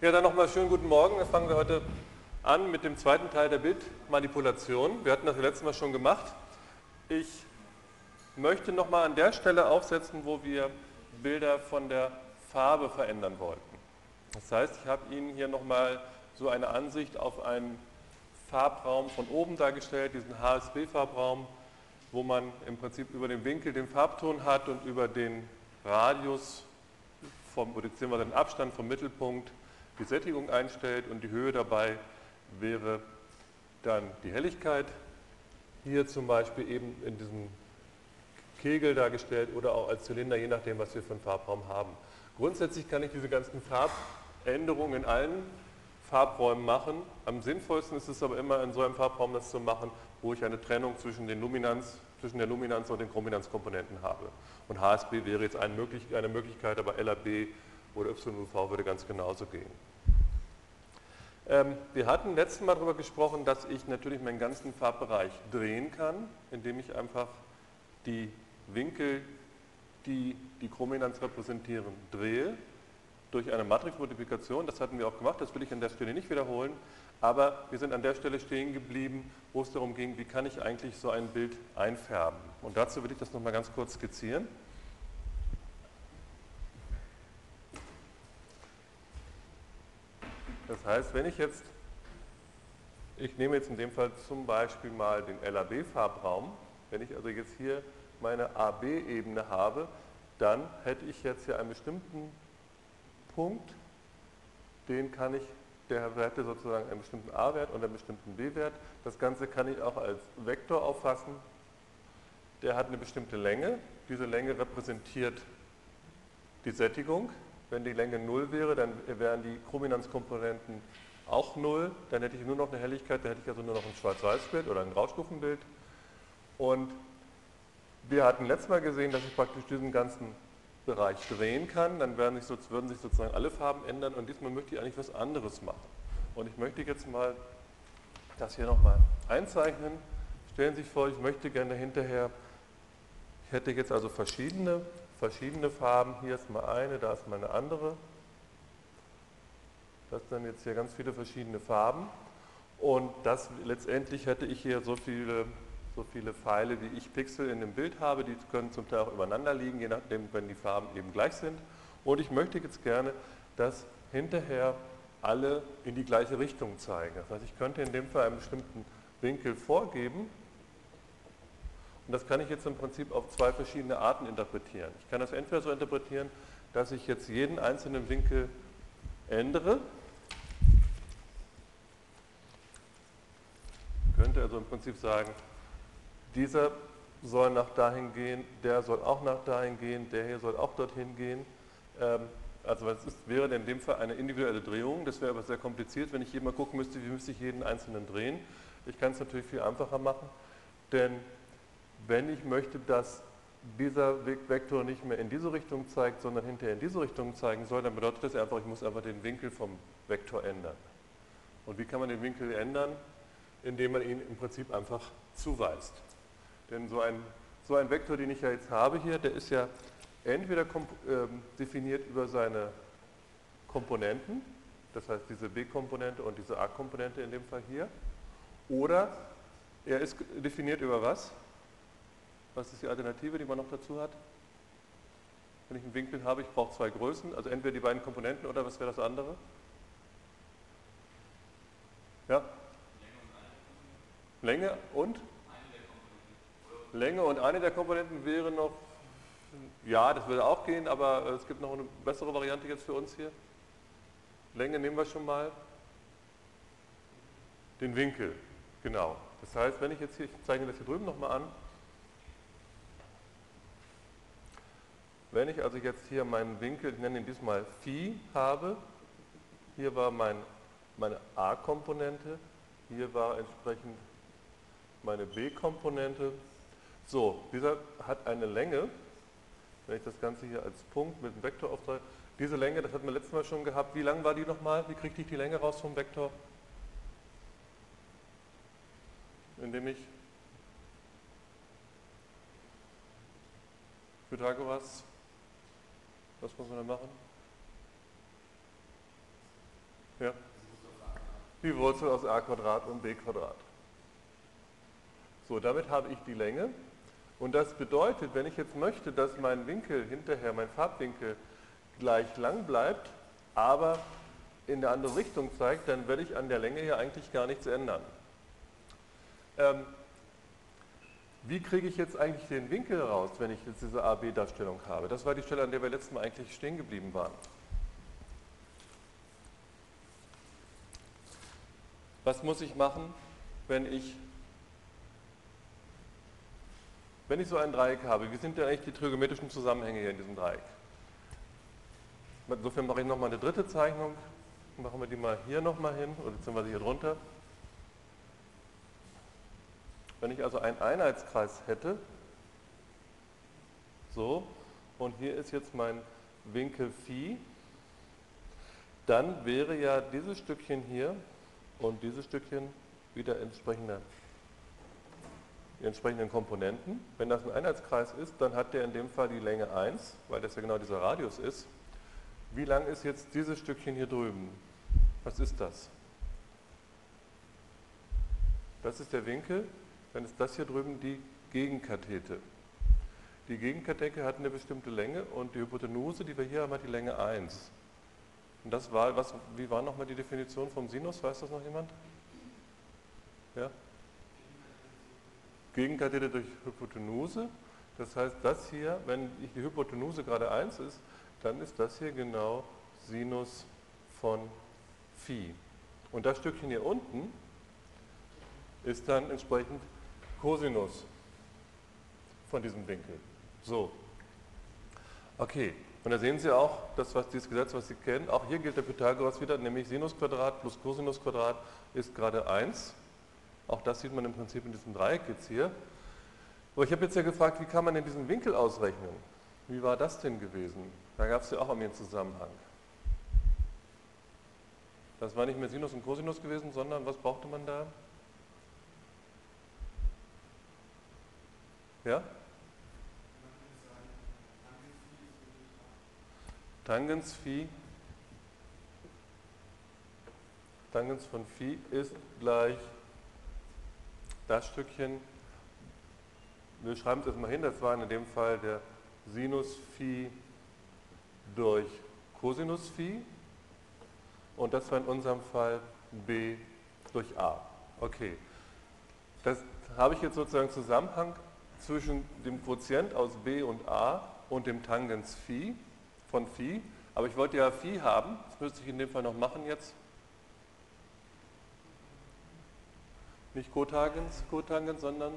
Ja, dann nochmal schönen guten Morgen. Dann fangen wir heute an mit dem zweiten Teil der Bildmanipulation. Wir hatten das letzte Mal schon gemacht. Ich möchte nochmal an der Stelle aufsetzen, wo wir Bilder von der Farbe verändern wollten. Das heißt, ich habe Ihnen hier nochmal so eine Ansicht auf einen Farbraum von oben dargestellt, diesen HSB-Farbraum, wo man im Prinzip über den Winkel den Farbton hat und über den Radius, vom, beziehungsweise den Abstand vom Mittelpunkt die Sättigung einstellt und die Höhe dabei wäre dann die Helligkeit. Hier zum Beispiel eben in diesem Kegel dargestellt oder auch als Zylinder, je nachdem, was wir für einen Farbraum haben. Grundsätzlich kann ich diese ganzen Farbänderungen in allen Farbräumen machen. Am sinnvollsten ist es aber immer in so einem Farbraum das zu machen, wo ich eine Trennung zwischen, den Luminanz, zwischen der Luminanz und den Chrominanzkomponenten habe. Und HSB wäre jetzt eine Möglichkeit, aber LAB oder YUV würde ganz genauso gehen. Ähm, wir hatten letztes Mal darüber gesprochen, dass ich natürlich meinen ganzen Farbbereich drehen kann, indem ich einfach die Winkel, die die Chrominanz repräsentieren, drehe durch eine Matrixmultiplikation. Das hatten wir auch gemacht, das will ich an der Stelle nicht wiederholen. Aber wir sind an der Stelle stehen geblieben, wo es darum ging, wie kann ich eigentlich so ein Bild einfärben. Und dazu will ich das nochmal ganz kurz skizzieren. Das heißt, wenn ich jetzt, ich nehme jetzt in dem Fall zum Beispiel mal den LAB-Farbraum, wenn ich also jetzt hier meine AB-Ebene habe, dann hätte ich jetzt hier einen bestimmten Punkt, den kann ich, der hätte sozusagen einen bestimmten A-Wert und einen bestimmten B-Wert. Das Ganze kann ich auch als Vektor auffassen. Der hat eine bestimmte Länge. Diese Länge repräsentiert die Sättigung. Wenn die Länge 0 wäre, dann wären die Chrominanzkomponenten auch 0. Dann hätte ich nur noch eine Helligkeit, dann hätte ich also nur noch ein Schwarz-Weiß-Bild oder ein Graustufenbild. Und wir hatten letztes Mal gesehen, dass ich praktisch diesen ganzen Bereich drehen kann, dann werden sich, würden sich sozusagen alle Farben ändern und diesmal möchte ich eigentlich was anderes machen. Und ich möchte jetzt mal das hier nochmal einzeichnen. Stellen Sie sich vor, ich möchte gerne hinterher, ich hätte jetzt also verschiedene, verschiedene Farben, hier ist mal eine, da ist mal eine andere. Das sind jetzt hier ganz viele verschiedene Farben und das letztendlich hätte ich hier so viele so viele Pfeile, wie ich Pixel in dem Bild habe. Die können zum Teil auch übereinander liegen, je nachdem, wenn die Farben eben gleich sind. Und ich möchte jetzt gerne, dass hinterher alle in die gleiche Richtung zeigen. Das heißt, ich könnte in dem Fall einen bestimmten Winkel vorgeben. Und das kann ich jetzt im Prinzip auf zwei verschiedene Arten interpretieren. Ich kann das entweder so interpretieren, dass ich jetzt jeden einzelnen Winkel ändere. Ich könnte also im Prinzip sagen, dieser soll nach dahin gehen, der soll auch nach dahin gehen, der hier soll auch dorthin gehen. Ähm, also ist, wäre in dem Fall eine individuelle Drehung, das wäre aber sehr kompliziert, wenn ich hier mal gucken müsste, wie müsste ich jeden einzelnen drehen. Ich kann es natürlich viel einfacher machen, denn wenn ich möchte, dass dieser Vektor nicht mehr in diese Richtung zeigt, sondern hinterher in diese Richtung zeigen soll, dann bedeutet das einfach, ich muss einfach den Winkel vom Vektor ändern. Und wie kann man den Winkel ändern? Indem man ihn im Prinzip einfach zuweist. Denn so ein, so ein Vektor, den ich ja jetzt habe hier, der ist ja entweder ähm, definiert über seine Komponenten, das heißt diese B-Komponente und diese A-Komponente in dem Fall hier, oder er ist definiert über was? Was ist die Alternative, die man noch dazu hat? Wenn ich einen Winkel habe, ich brauche zwei Größen, also entweder die beiden Komponenten oder was wäre das andere? Ja? Länge und? Länge und eine der Komponenten wäre noch, ja, das würde auch gehen, aber es gibt noch eine bessere Variante jetzt für uns hier. Länge nehmen wir schon mal. Den Winkel, genau. Das heißt, wenn ich jetzt hier, ich zeige das hier drüben nochmal an, wenn ich also jetzt hier meinen Winkel, ich nenne ihn diesmal Phi, habe, hier war mein, meine A-Komponente, hier war entsprechend meine B-Komponente so, dieser hat eine Länge, wenn ich das Ganze hier als Punkt mit einem Vektor auftrage, diese Länge, das hatten wir letztes Mal schon gehabt, wie lang war die nochmal? Wie kriegte ich die Länge raus vom Vektor? Indem ich Pythagoras, was muss man da machen? Ja. Die Wurzel aus a und b. So, damit habe ich die Länge. Und das bedeutet, wenn ich jetzt möchte, dass mein Winkel hinterher, mein Farbwinkel gleich lang bleibt, aber in eine andere Richtung zeigt, dann werde ich an der Länge hier eigentlich gar nichts ändern. Ähm, wie kriege ich jetzt eigentlich den Winkel raus, wenn ich jetzt diese AB-Darstellung habe? Das war die Stelle, an der wir letztes Mal eigentlich stehen geblieben waren. Was muss ich machen, wenn ich, wenn ich so ein Dreieck habe? Wie sind denn eigentlich die trigonometrischen Zusammenhänge hier in diesem Dreieck? Insofern mache ich nochmal eine dritte Zeichnung. Machen wir die mal hier nochmal hin, oder beziehungsweise hier drunter. Wenn ich also einen Einheitskreis hätte, so, und hier ist jetzt mein Winkel Phi, dann wäre ja dieses Stückchen hier und dieses Stückchen wieder entsprechende, die entsprechenden Komponenten. Wenn das ein Einheitskreis ist, dann hat der in dem Fall die Länge 1, weil das ja genau dieser Radius ist. Wie lang ist jetzt dieses Stückchen hier drüben? Was ist das? Das ist der Winkel, dann ist das hier drüben die Gegenkathete. Die Gegenkathete hat eine bestimmte Länge und die Hypotenuse, die wir hier haben, hat die Länge 1. Und das war, was, wie war nochmal die Definition vom Sinus? Weiß das noch jemand? Ja? Gegenkathete durch Hypotenuse. Das heißt, das hier, wenn die Hypotenuse gerade 1 ist, dann ist das hier genau Sinus von Phi. Und das Stückchen hier unten ist dann entsprechend Cosinus von diesem Winkel. So. Okay, und da sehen Sie auch, das, was dieses Gesetz, was Sie kennen, auch hier gilt der Pythagoras wieder, nämlich Sinusquadrat plus Cosinusquadrat ist gerade 1. Auch das sieht man im Prinzip in diesem Dreieck jetzt hier. Aber ich habe jetzt ja gefragt, wie kann man denn diesen Winkel ausrechnen? Wie war das denn gewesen? Da gab es ja auch einen Zusammenhang. Das war nicht mehr Sinus und Cosinus gewesen, sondern was brauchte man da? Ja? Tangens Phi, Tangens von Phi ist gleich das Stückchen, wir schreiben es erstmal hin, das war in dem Fall der Sinus Phi durch Cosinus Phi und das war in unserem Fall b durch a. Okay, das habe ich jetzt sozusagen Zusammenhang zwischen dem Quotient aus b und a und dem Tangens Phi von Phi. Aber ich wollte ja Phi haben, das müsste ich in dem Fall noch machen jetzt. Nicht Cotangens, Cotangens, sondern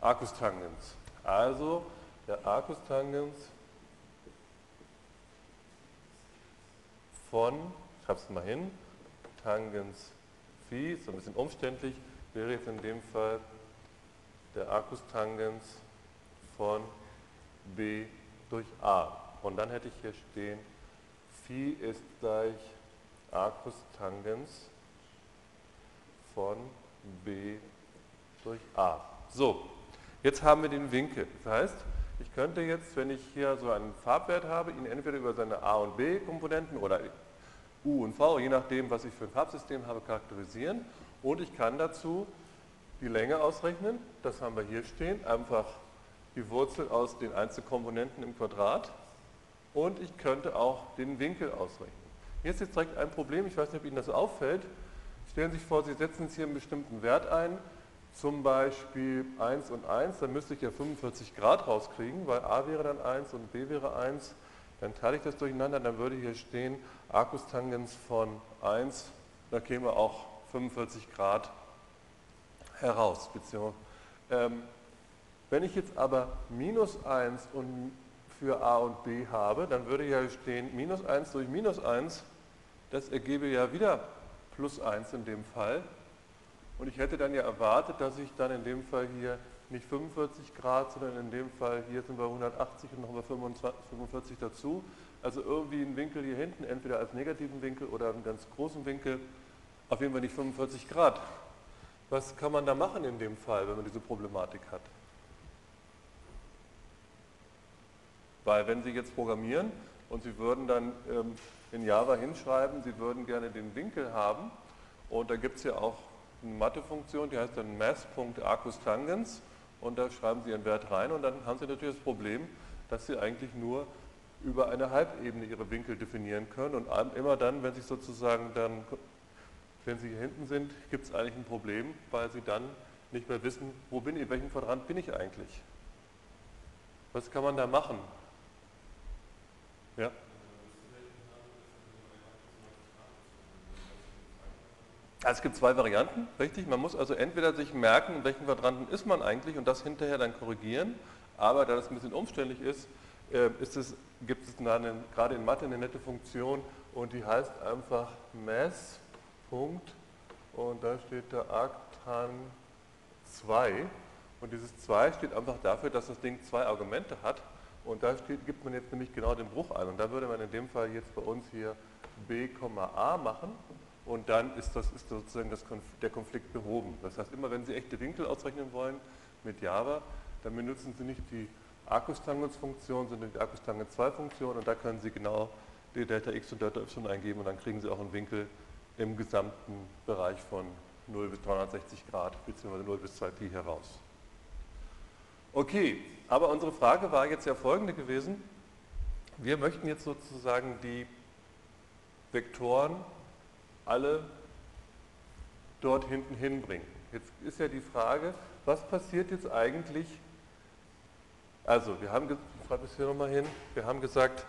Arcustangens. Also der Arcustangens von, ich schreibe es mal hin, Tangens Phi, so ein bisschen umständlich, wäre jetzt in dem Fall der Arcustangens von b durch a. Und dann hätte ich hier stehen, Phi ist gleich Arcustangens von b durch a. So, jetzt haben wir den Winkel. Das heißt, ich könnte jetzt, wenn ich hier so einen Farbwert habe, ihn entweder über seine a und b Komponenten oder u und v, je nachdem, was ich für ein Farbsystem habe, charakterisieren. Und ich kann dazu die Länge ausrechnen. Das haben wir hier stehen. Einfach die Wurzel aus den Einzelkomponenten im Quadrat. Und ich könnte auch den Winkel ausrechnen. Jetzt ist direkt ein Problem, ich weiß nicht, ob Ihnen das auffällt. Stellen Sie sich vor, Sie setzen jetzt hier einen bestimmten Wert ein, zum Beispiel 1 und 1, dann müsste ich ja 45 Grad rauskriegen, weil a wäre dann 1 und b wäre 1. Dann teile ich das durcheinander, dann würde hier stehen Arcustangens von 1, da käme auch 45 Grad heraus. Ähm, wenn ich jetzt aber minus 1 und für a und b habe, dann würde ja stehen minus 1 durch minus 1, das ergebe ja wieder plus 1 in dem Fall. Und ich hätte dann ja erwartet, dass ich dann in dem Fall hier nicht 45 Grad, sondern in dem Fall hier sind wir 180 und nochmal 45 dazu. Also irgendwie einen Winkel hier hinten, entweder als negativen Winkel oder einen ganz großen Winkel, auf jeden Fall nicht 45 Grad. Was kann man da machen in dem Fall, wenn man diese Problematik hat? Weil wenn Sie jetzt programmieren und Sie würden dann ähm, in Java hinschreiben, Sie würden gerne den Winkel haben. Und da gibt es ja auch eine Mathefunktion, die heißt dann mass.arcus-tangens und da schreiben Sie Ihren Wert rein und dann haben Sie natürlich das Problem, dass Sie eigentlich nur über eine Halbebene Ihre Winkel definieren können und immer dann, wenn Sie sozusagen dann, wenn Sie hier hinten sind, gibt es eigentlich ein Problem, weil Sie dann nicht mehr wissen, wo bin ich, in welchem Quadrant bin ich eigentlich. Was kann man da machen? Ja? Also es gibt zwei Varianten, richtig? Man muss also entweder sich merken, in welchen Quadranten ist man eigentlich und das hinterher dann korrigieren, aber da das ein bisschen umständlich ist, äh, ist es, gibt es eine, gerade in Mathe eine nette Funktion und die heißt einfach Mass. Punkt, und da steht der Arctan 2 und dieses 2 steht einfach dafür, dass das Ding zwei Argumente hat. Und da steht, gibt man jetzt nämlich genau den Bruch ein. Und da würde man in dem Fall jetzt bei uns hier b, a machen. Und dann ist, das, ist sozusagen das, der Konflikt behoben. Das heißt, immer wenn Sie echte Winkel ausrechnen wollen mit Java, dann benutzen Sie nicht die Arcus-Tangens-Funktion, sondern die Arcus-Tangens-2-Funktion und da können Sie genau die Delta x und Delta y eingeben. Und dann kriegen Sie auch einen Winkel im gesamten Bereich von 0 bis 360 Grad bzw. 0 bis 2 Pi heraus. Okay, aber unsere Frage war jetzt ja folgende gewesen. Wir möchten jetzt sozusagen die Vektoren alle dort hinten hinbringen. Jetzt ist ja die Frage, was passiert jetzt eigentlich? Also, wir haben, ich es hier nochmal hin, wir haben gesagt,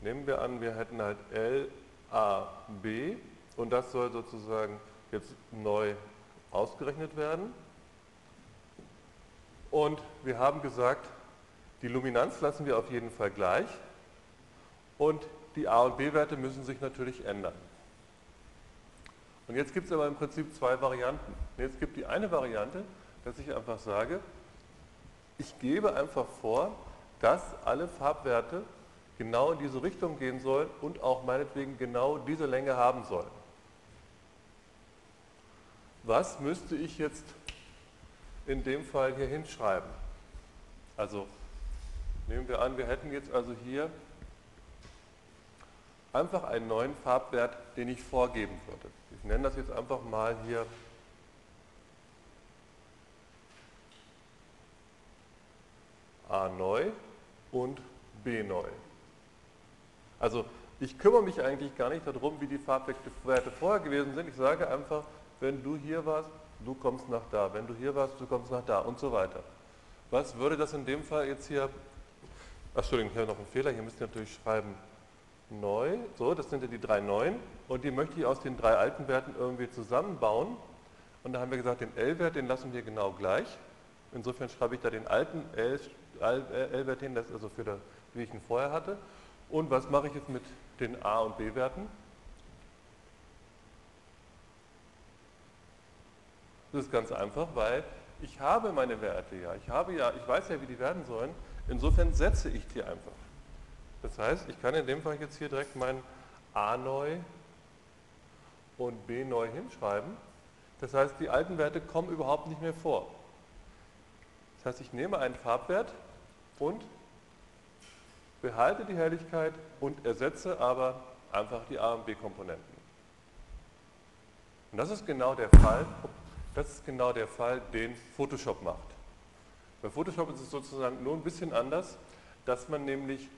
nehmen wir an, wir hätten halt L, A, B und das soll sozusagen jetzt neu ausgerechnet werden. Und wir haben gesagt, die Luminanz lassen wir auf jeden Fall gleich und die A- und B-Werte müssen sich natürlich ändern. Und jetzt gibt es aber im Prinzip zwei Varianten. Jetzt gibt die eine Variante, dass ich einfach sage, ich gebe einfach vor, dass alle Farbwerte genau in diese Richtung gehen sollen und auch meinetwegen genau diese Länge haben sollen. Was müsste ich jetzt in dem Fall hier hinschreiben? Also nehmen wir an, wir hätten jetzt also hier einfach einen neuen Farbwert, den ich vorgeben würde. Ich nenne das jetzt einfach mal hier A neu und B neu. Also ich kümmere mich eigentlich gar nicht darum, wie die Farbwerte vorher gewesen sind. Ich sage einfach, wenn du hier warst, du kommst nach da. Wenn du hier warst, du kommst nach da und so weiter. Was würde das in dem Fall jetzt hier, ach, Entschuldigung, hier noch ein Fehler, hier müsst ihr natürlich schreiben neu, so, das sind ja die drei neuen und die möchte ich aus den drei alten Werten irgendwie zusammenbauen und da haben wir gesagt, den L-Wert, den lassen wir genau gleich. Insofern schreibe ich da den alten L-Wert hin, das ist also für das, wie ich ihn vorher hatte. Und was mache ich jetzt mit den A- und B-Werten? Das ist ganz einfach, weil ich habe meine Werte ja. Ich habe ja, ich weiß ja, wie die werden sollen. Insofern setze ich die einfach. Das heißt, ich kann in dem Fall jetzt hier direkt mein A neu und B neu hinschreiben. Das heißt, die alten Werte kommen überhaupt nicht mehr vor. Das heißt, ich nehme einen Farbwert und behalte die Helligkeit und ersetze aber einfach die A und B Komponenten. Und das ist genau der Fall, das ist genau der Fall, den Photoshop macht. Bei Photoshop ist es sozusagen nur ein bisschen anders, dass man nämlich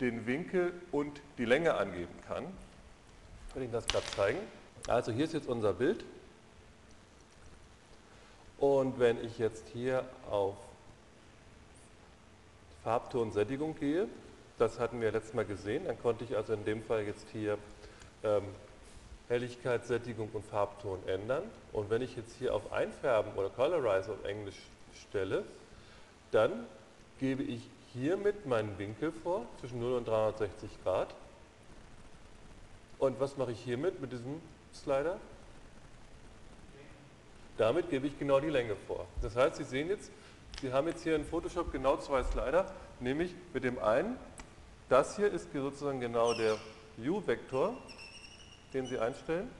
den Winkel und die Länge angeben kann. Ich will Ihnen das gerade zeigen. Also hier ist jetzt unser Bild. Und wenn ich jetzt hier auf Farbtonsättigung gehe, das hatten wir letztes Mal gesehen, dann konnte ich also in dem Fall jetzt hier ähm, Helligkeit, Sättigung und Farbton ändern. Und wenn ich jetzt hier auf Einfärben oder Colorize auf Englisch stelle, dann gebe ich hiermit meinen Winkel vor, zwischen 0 und 360 Grad. Und was mache ich hiermit, mit diesem Slider? Damit gebe ich genau die Länge vor. Das heißt, Sie sehen jetzt, Sie haben jetzt hier in Photoshop genau zwei Slider, nämlich mit dem einen, das hier ist sozusagen genau der U-Vektor, den Sie einstellen.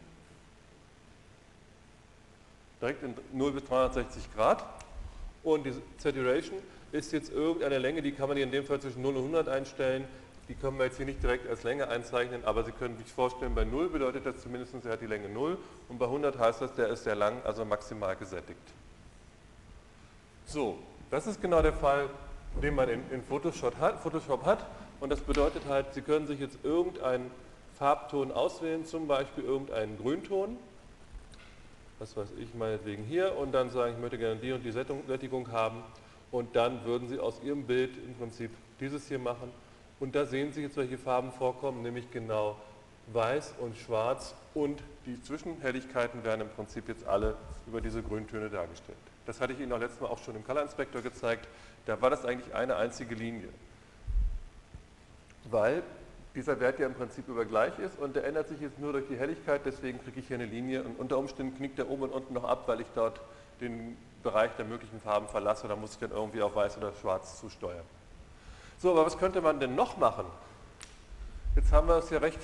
Direkt in 0 bis 360 Grad. Und die Saturation ist jetzt irgendeine Länge, die kann man hier in dem Fall zwischen 0 und 100 einstellen, Die können wir jetzt hier nicht direkt als Länge einzeichnen, aber Sie können sich vorstellen, bei 0 bedeutet das zumindest, er hat die Länge 0 und bei 100 heißt das, der ist sehr lang, also maximal gesättigt. So, das ist genau der Fall, den man in, Photoshop, hat, Photoshop hat und das bedeutet halt, Sie können sich jetzt irgendeinen Farbton auswählen, zum Beispiel irgendeinen Grünton, was weiß ich, meinetwegen hier und dann sagen, ich möchte gerne die und die Sättigung haben und dann würden Sie aus Ihrem Bild im Prinzip dieses hier machen und da sehen Sie jetzt, welche Farben vorkommen, nämlich genau weiß und schwarz und die Zwischenhelligkeiten werden im Prinzip jetzt alle über diese Grüntöne dargestellt. Das hatte ich Ihnen auch letztes Mal auch schon im Color Inspector gezeigt. Da war das eigentlich eine einzige Linie. Weil dieser Wert ja im Prinzip über gleich ist und der ändert sich jetzt nur durch die Helligkeit, deswegen kriege ich hier eine Linie und unter Umständen knickt der oben und unten noch ab, weil ich dort den Bereich der möglichen Farben verlasse, da muss ich dann irgendwie auf weiß oder schwarz zusteuern. So, aber was könnte man denn noch machen? Jetzt haben wir es ja recht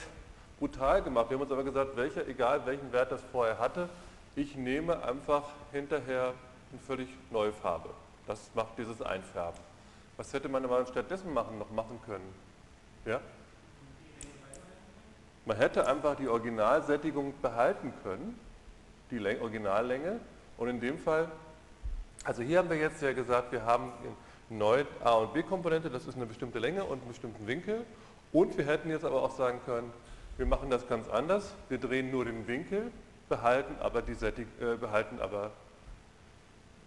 brutal gemacht. Wir haben uns aber gesagt, welcher, egal welchen Wert das vorher hatte, ich nehme einfach hinterher eine völlig neue Farbe. Das macht dieses Einfärben. Was hätte man aber stattdessen machen, noch machen können? Ja? Man hätte einfach die Originalsättigung behalten können, die Originallänge. Und in dem Fall, also hier haben wir jetzt ja gesagt, wir haben neue A- und B-Komponente, das ist eine bestimmte Länge und einen bestimmten Winkel. Und wir hätten jetzt aber auch sagen können, wir machen das ganz anders, wir drehen nur den Winkel, behalten aber die, Sättig äh, behalten aber,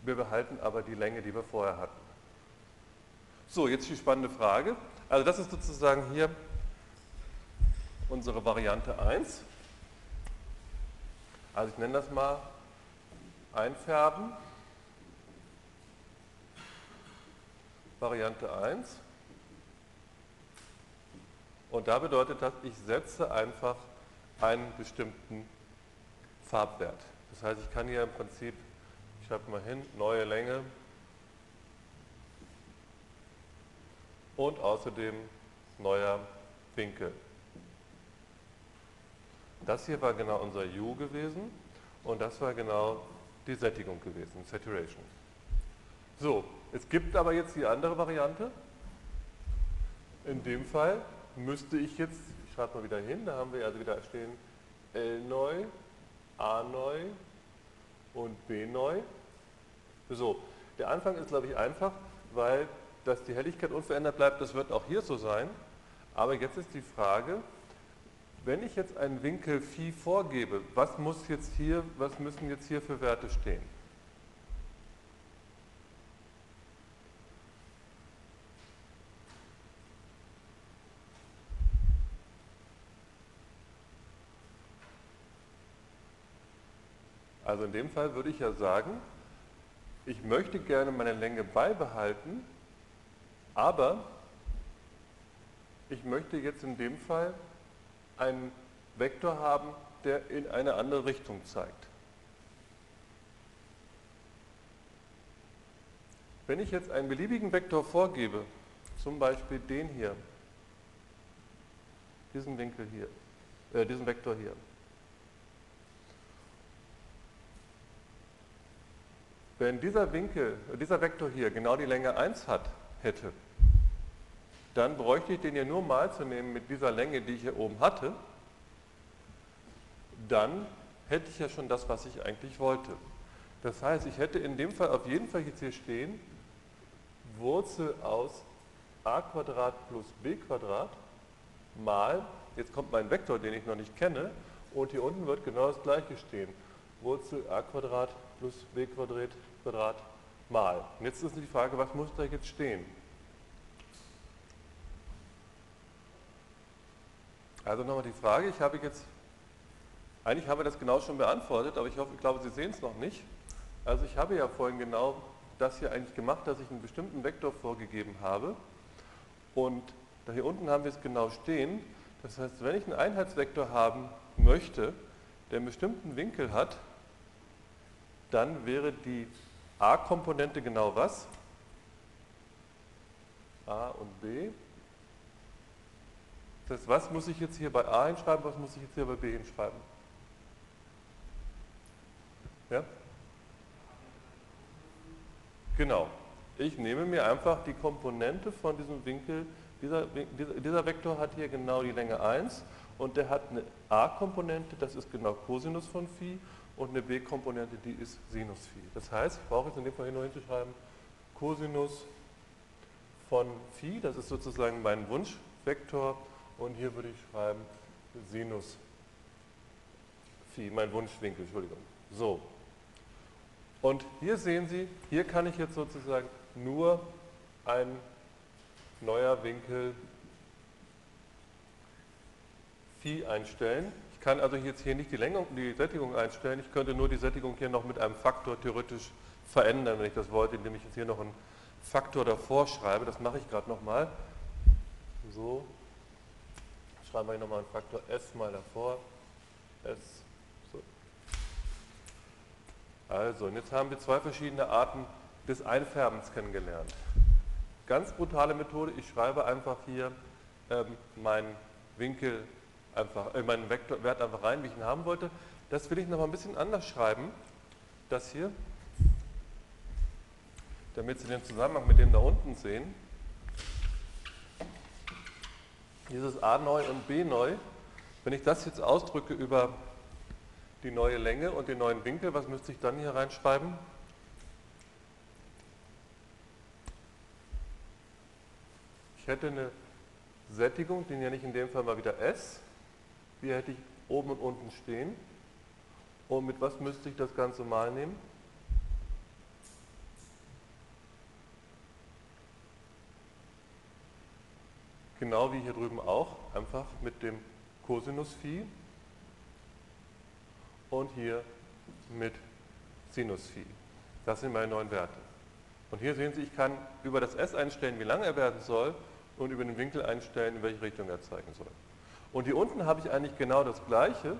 wir behalten aber die Länge, die wir vorher hatten. So, jetzt die spannende Frage. Also das ist sozusagen hier unsere Variante 1. Also ich nenne das mal Einfärben. Variante 1. Und da bedeutet das, ich setze einfach einen bestimmten Farbwert. Das heißt, ich kann hier im Prinzip, ich schreibe mal hin, neue Länge und außerdem neuer Winkel. Das hier war genau unser U gewesen und das war genau die Sättigung gewesen, Saturation. So, es gibt aber jetzt die andere Variante. In dem Fall müsste ich jetzt, ich schreibe mal wieder hin, da haben wir also wieder stehen L neu, A neu und B neu. So, der Anfang ist glaube ich einfach, weil dass die Helligkeit unverändert bleibt, das wird auch hier so sein. Aber jetzt ist die Frage, wenn ich jetzt einen Winkel Phi vorgebe, was muss jetzt hier, was müssen jetzt hier für Werte stehen? Also in dem Fall würde ich ja sagen, ich möchte gerne meine Länge beibehalten, aber ich möchte jetzt in dem Fall einen Vektor haben, der in eine andere Richtung zeigt. Wenn ich jetzt einen beliebigen Vektor vorgebe, zum Beispiel den hier, diesen Winkel hier, äh, diesen Vektor hier, Wenn dieser Winkel, dieser Vektor hier genau die Länge 1 hat, hätte, dann bräuchte ich den ja nur mal zu nehmen mit dieser Länge, die ich hier oben hatte, dann hätte ich ja schon das, was ich eigentlich wollte. Das heißt, ich hätte in dem Fall auf jeden Fall jetzt hier stehen, Wurzel aus a plus b mal, jetzt kommt mein Vektor, den ich noch nicht kenne, und hier unten wird genau das gleiche stehen. Wurzel a plus b mal. Und jetzt ist die Frage, was muss da jetzt stehen? Also nochmal die Frage, ich habe jetzt, eigentlich haben wir das genau schon beantwortet, aber ich hoffe, ich glaube, Sie sehen es noch nicht. Also ich habe ja vorhin genau das hier eigentlich gemacht, dass ich einen bestimmten Vektor vorgegeben habe und da hier unten haben wir es genau stehen. Das heißt, wenn ich einen Einheitsvektor haben möchte, der einen bestimmten Winkel hat, dann wäre die A-Komponente genau was? A und B. Das heißt, was muss ich jetzt hier bei A hinschreiben, was muss ich jetzt hier bei B hinschreiben? Ja? Genau. Ich nehme mir einfach die Komponente von diesem Winkel, dieser, dieser Vektor hat hier genau die Länge 1 und der hat eine a-Komponente, das ist genau Cosinus von Phi und eine b-Komponente, die ist Sinus Phi. Das heißt, ich brauche jetzt in dem Fall hier nur hinzuschreiben, Cosinus von Phi, das ist sozusagen mein Wunschvektor und hier würde ich schreiben Sinus Phi, mein Wunschwinkel, Entschuldigung. So. Und hier sehen Sie, hier kann ich jetzt sozusagen nur ein neuer Winkel Phi einstellen. Ich kann also jetzt hier nicht die, Länge, die Sättigung einstellen, ich könnte nur die Sättigung hier noch mit einem Faktor theoretisch verändern, wenn ich das wollte, indem ich jetzt hier noch einen Faktor davor schreibe. Das mache ich gerade nochmal. So, schreiben wir hier nochmal einen Faktor S mal davor. S. So. Also, und jetzt haben wir zwei verschiedene Arten des Einfärbens kennengelernt. Ganz brutale Methode, ich schreibe einfach hier ähm, meinen Winkel einfach, äh, meinen Vektor, Wert einfach rein, wie ich ihn haben wollte. Das will ich noch mal ein bisschen anders schreiben. Das hier, damit Sie den Zusammenhang mit dem da unten sehen. Dieses a neu und b neu. Wenn ich das jetzt ausdrücke über die neue Länge und den neuen Winkel, was müsste ich dann hier reinschreiben? Ich hätte eine Sättigung, die nenne ich in dem Fall mal wieder S. Hier hätte ich oben und unten stehen. Und mit was müsste ich das Ganze mal nehmen? Genau wie hier drüben auch, einfach mit dem Cosinus Phi und hier mit Sinus Phi. Das sind meine neuen Werte. Und hier sehen Sie, ich kann über das S einstellen, wie lang er werden soll und über den Winkel einstellen, in welche Richtung er zeigen soll. Und hier unten habe ich eigentlich genau das Gleiche,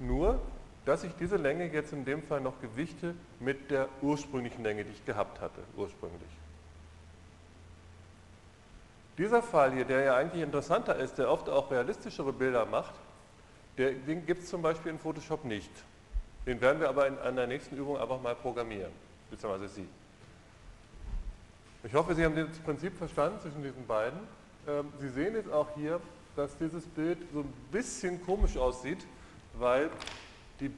nur dass ich diese Länge jetzt in dem Fall noch gewichte mit der ursprünglichen Länge, die ich gehabt hatte, ursprünglich. Dieser Fall hier, der ja eigentlich interessanter ist, der oft auch realistischere Bilder macht, der, den gibt es zum Beispiel in Photoshop nicht. Den werden wir aber in einer nächsten Übung einfach mal programmieren, beziehungsweise Sie. Ich hoffe, Sie haben das Prinzip verstanden zwischen diesen beiden. Ähm, Sie sehen jetzt auch hier, dass dieses Bild so ein bisschen komisch aussieht, weil die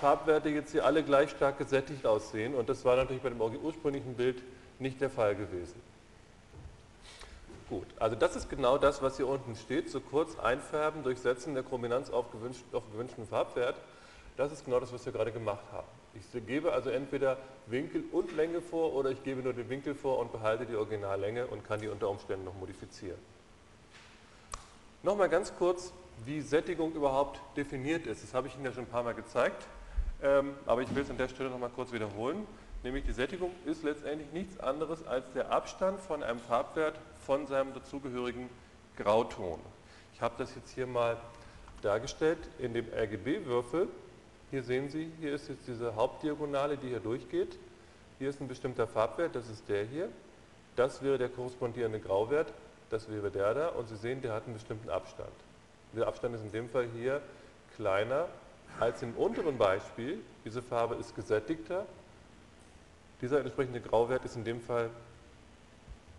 Farbwerte jetzt hier alle gleich stark gesättigt aussehen und das war natürlich bei dem ursprünglichen Bild nicht der Fall gewesen. Gut, also das ist genau das, was hier unten steht, so kurz einfärben, durchsetzen der Chrominanz auf, gewünscht, auf gewünschten Farbwert. Das ist genau das, was wir gerade gemacht haben. Ich gebe also entweder Winkel und Länge vor oder ich gebe nur den Winkel vor und behalte die Originallänge und kann die unter Umständen noch modifizieren. Nochmal ganz kurz, wie Sättigung überhaupt definiert ist. Das habe ich Ihnen ja schon ein paar Mal gezeigt, ähm, aber ich will es an der Stelle nochmal kurz wiederholen. Nämlich die Sättigung ist letztendlich nichts anderes als der Abstand von einem Farbwert von seinem dazugehörigen Grauton. Ich habe das jetzt hier mal dargestellt in dem RGB-Würfel. Hier sehen Sie, hier ist jetzt diese Hauptdiagonale, die hier durchgeht. Hier ist ein bestimmter Farbwert, das ist der hier. Das wäre der korrespondierende Grauwert das wäre der da und Sie sehen, der hat einen bestimmten Abstand. Der Abstand ist in dem Fall hier kleiner als im unteren Beispiel. Diese Farbe ist gesättigter. Dieser entsprechende Grauwert ist in dem Fall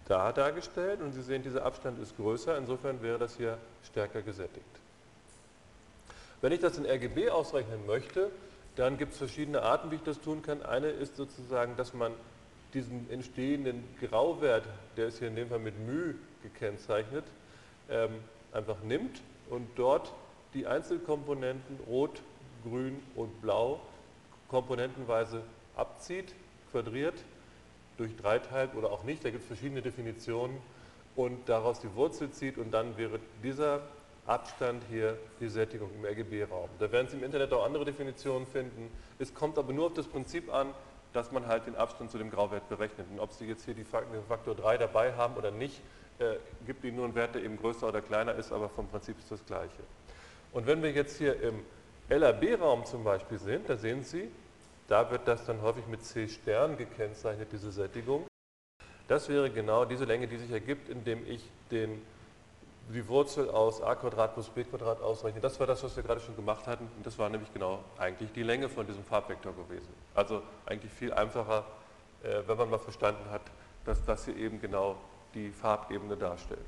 da dargestellt und Sie sehen, dieser Abstand ist größer, insofern wäre das hier stärker gesättigt. Wenn ich das in RGB ausrechnen möchte, dann gibt es verschiedene Arten, wie ich das tun kann. Eine ist sozusagen, dass man diesen entstehenden Grauwert, der ist hier in dem Fall mit μ gekennzeichnet, ähm, einfach nimmt und dort die Einzelkomponenten Rot, Grün und Blau komponentenweise abzieht, quadriert, durch dreiteilt oder auch nicht, da gibt es verschiedene Definitionen und daraus die Wurzel zieht und dann wäre dieser Abstand hier die Sättigung im RGB-Raum. Da werden Sie im Internet auch andere Definitionen finden. Es kommt aber nur auf das Prinzip an, dass man halt den Abstand zu dem Grauwert berechnet. Und ob Sie jetzt hier den Faktor 3 dabei haben oder nicht, äh, gibt Ihnen nur einen Wert, der eben größer oder kleiner ist, aber vom Prinzip ist das gleiche. Und wenn wir jetzt hier im LAB-Raum zum Beispiel sind, da sehen Sie, da wird das dann häufig mit C Stern gekennzeichnet, diese Sättigung. Das wäre genau diese Länge, die sich ergibt, indem ich den die Wurzel aus a plus b ausrechnen. Das war das, was wir gerade schon gemacht hatten. Und das war nämlich genau eigentlich die Länge von diesem Farbvektor gewesen. Also eigentlich viel einfacher, äh, wenn man mal verstanden hat, dass das hier eben genau die Farbebene darstellt.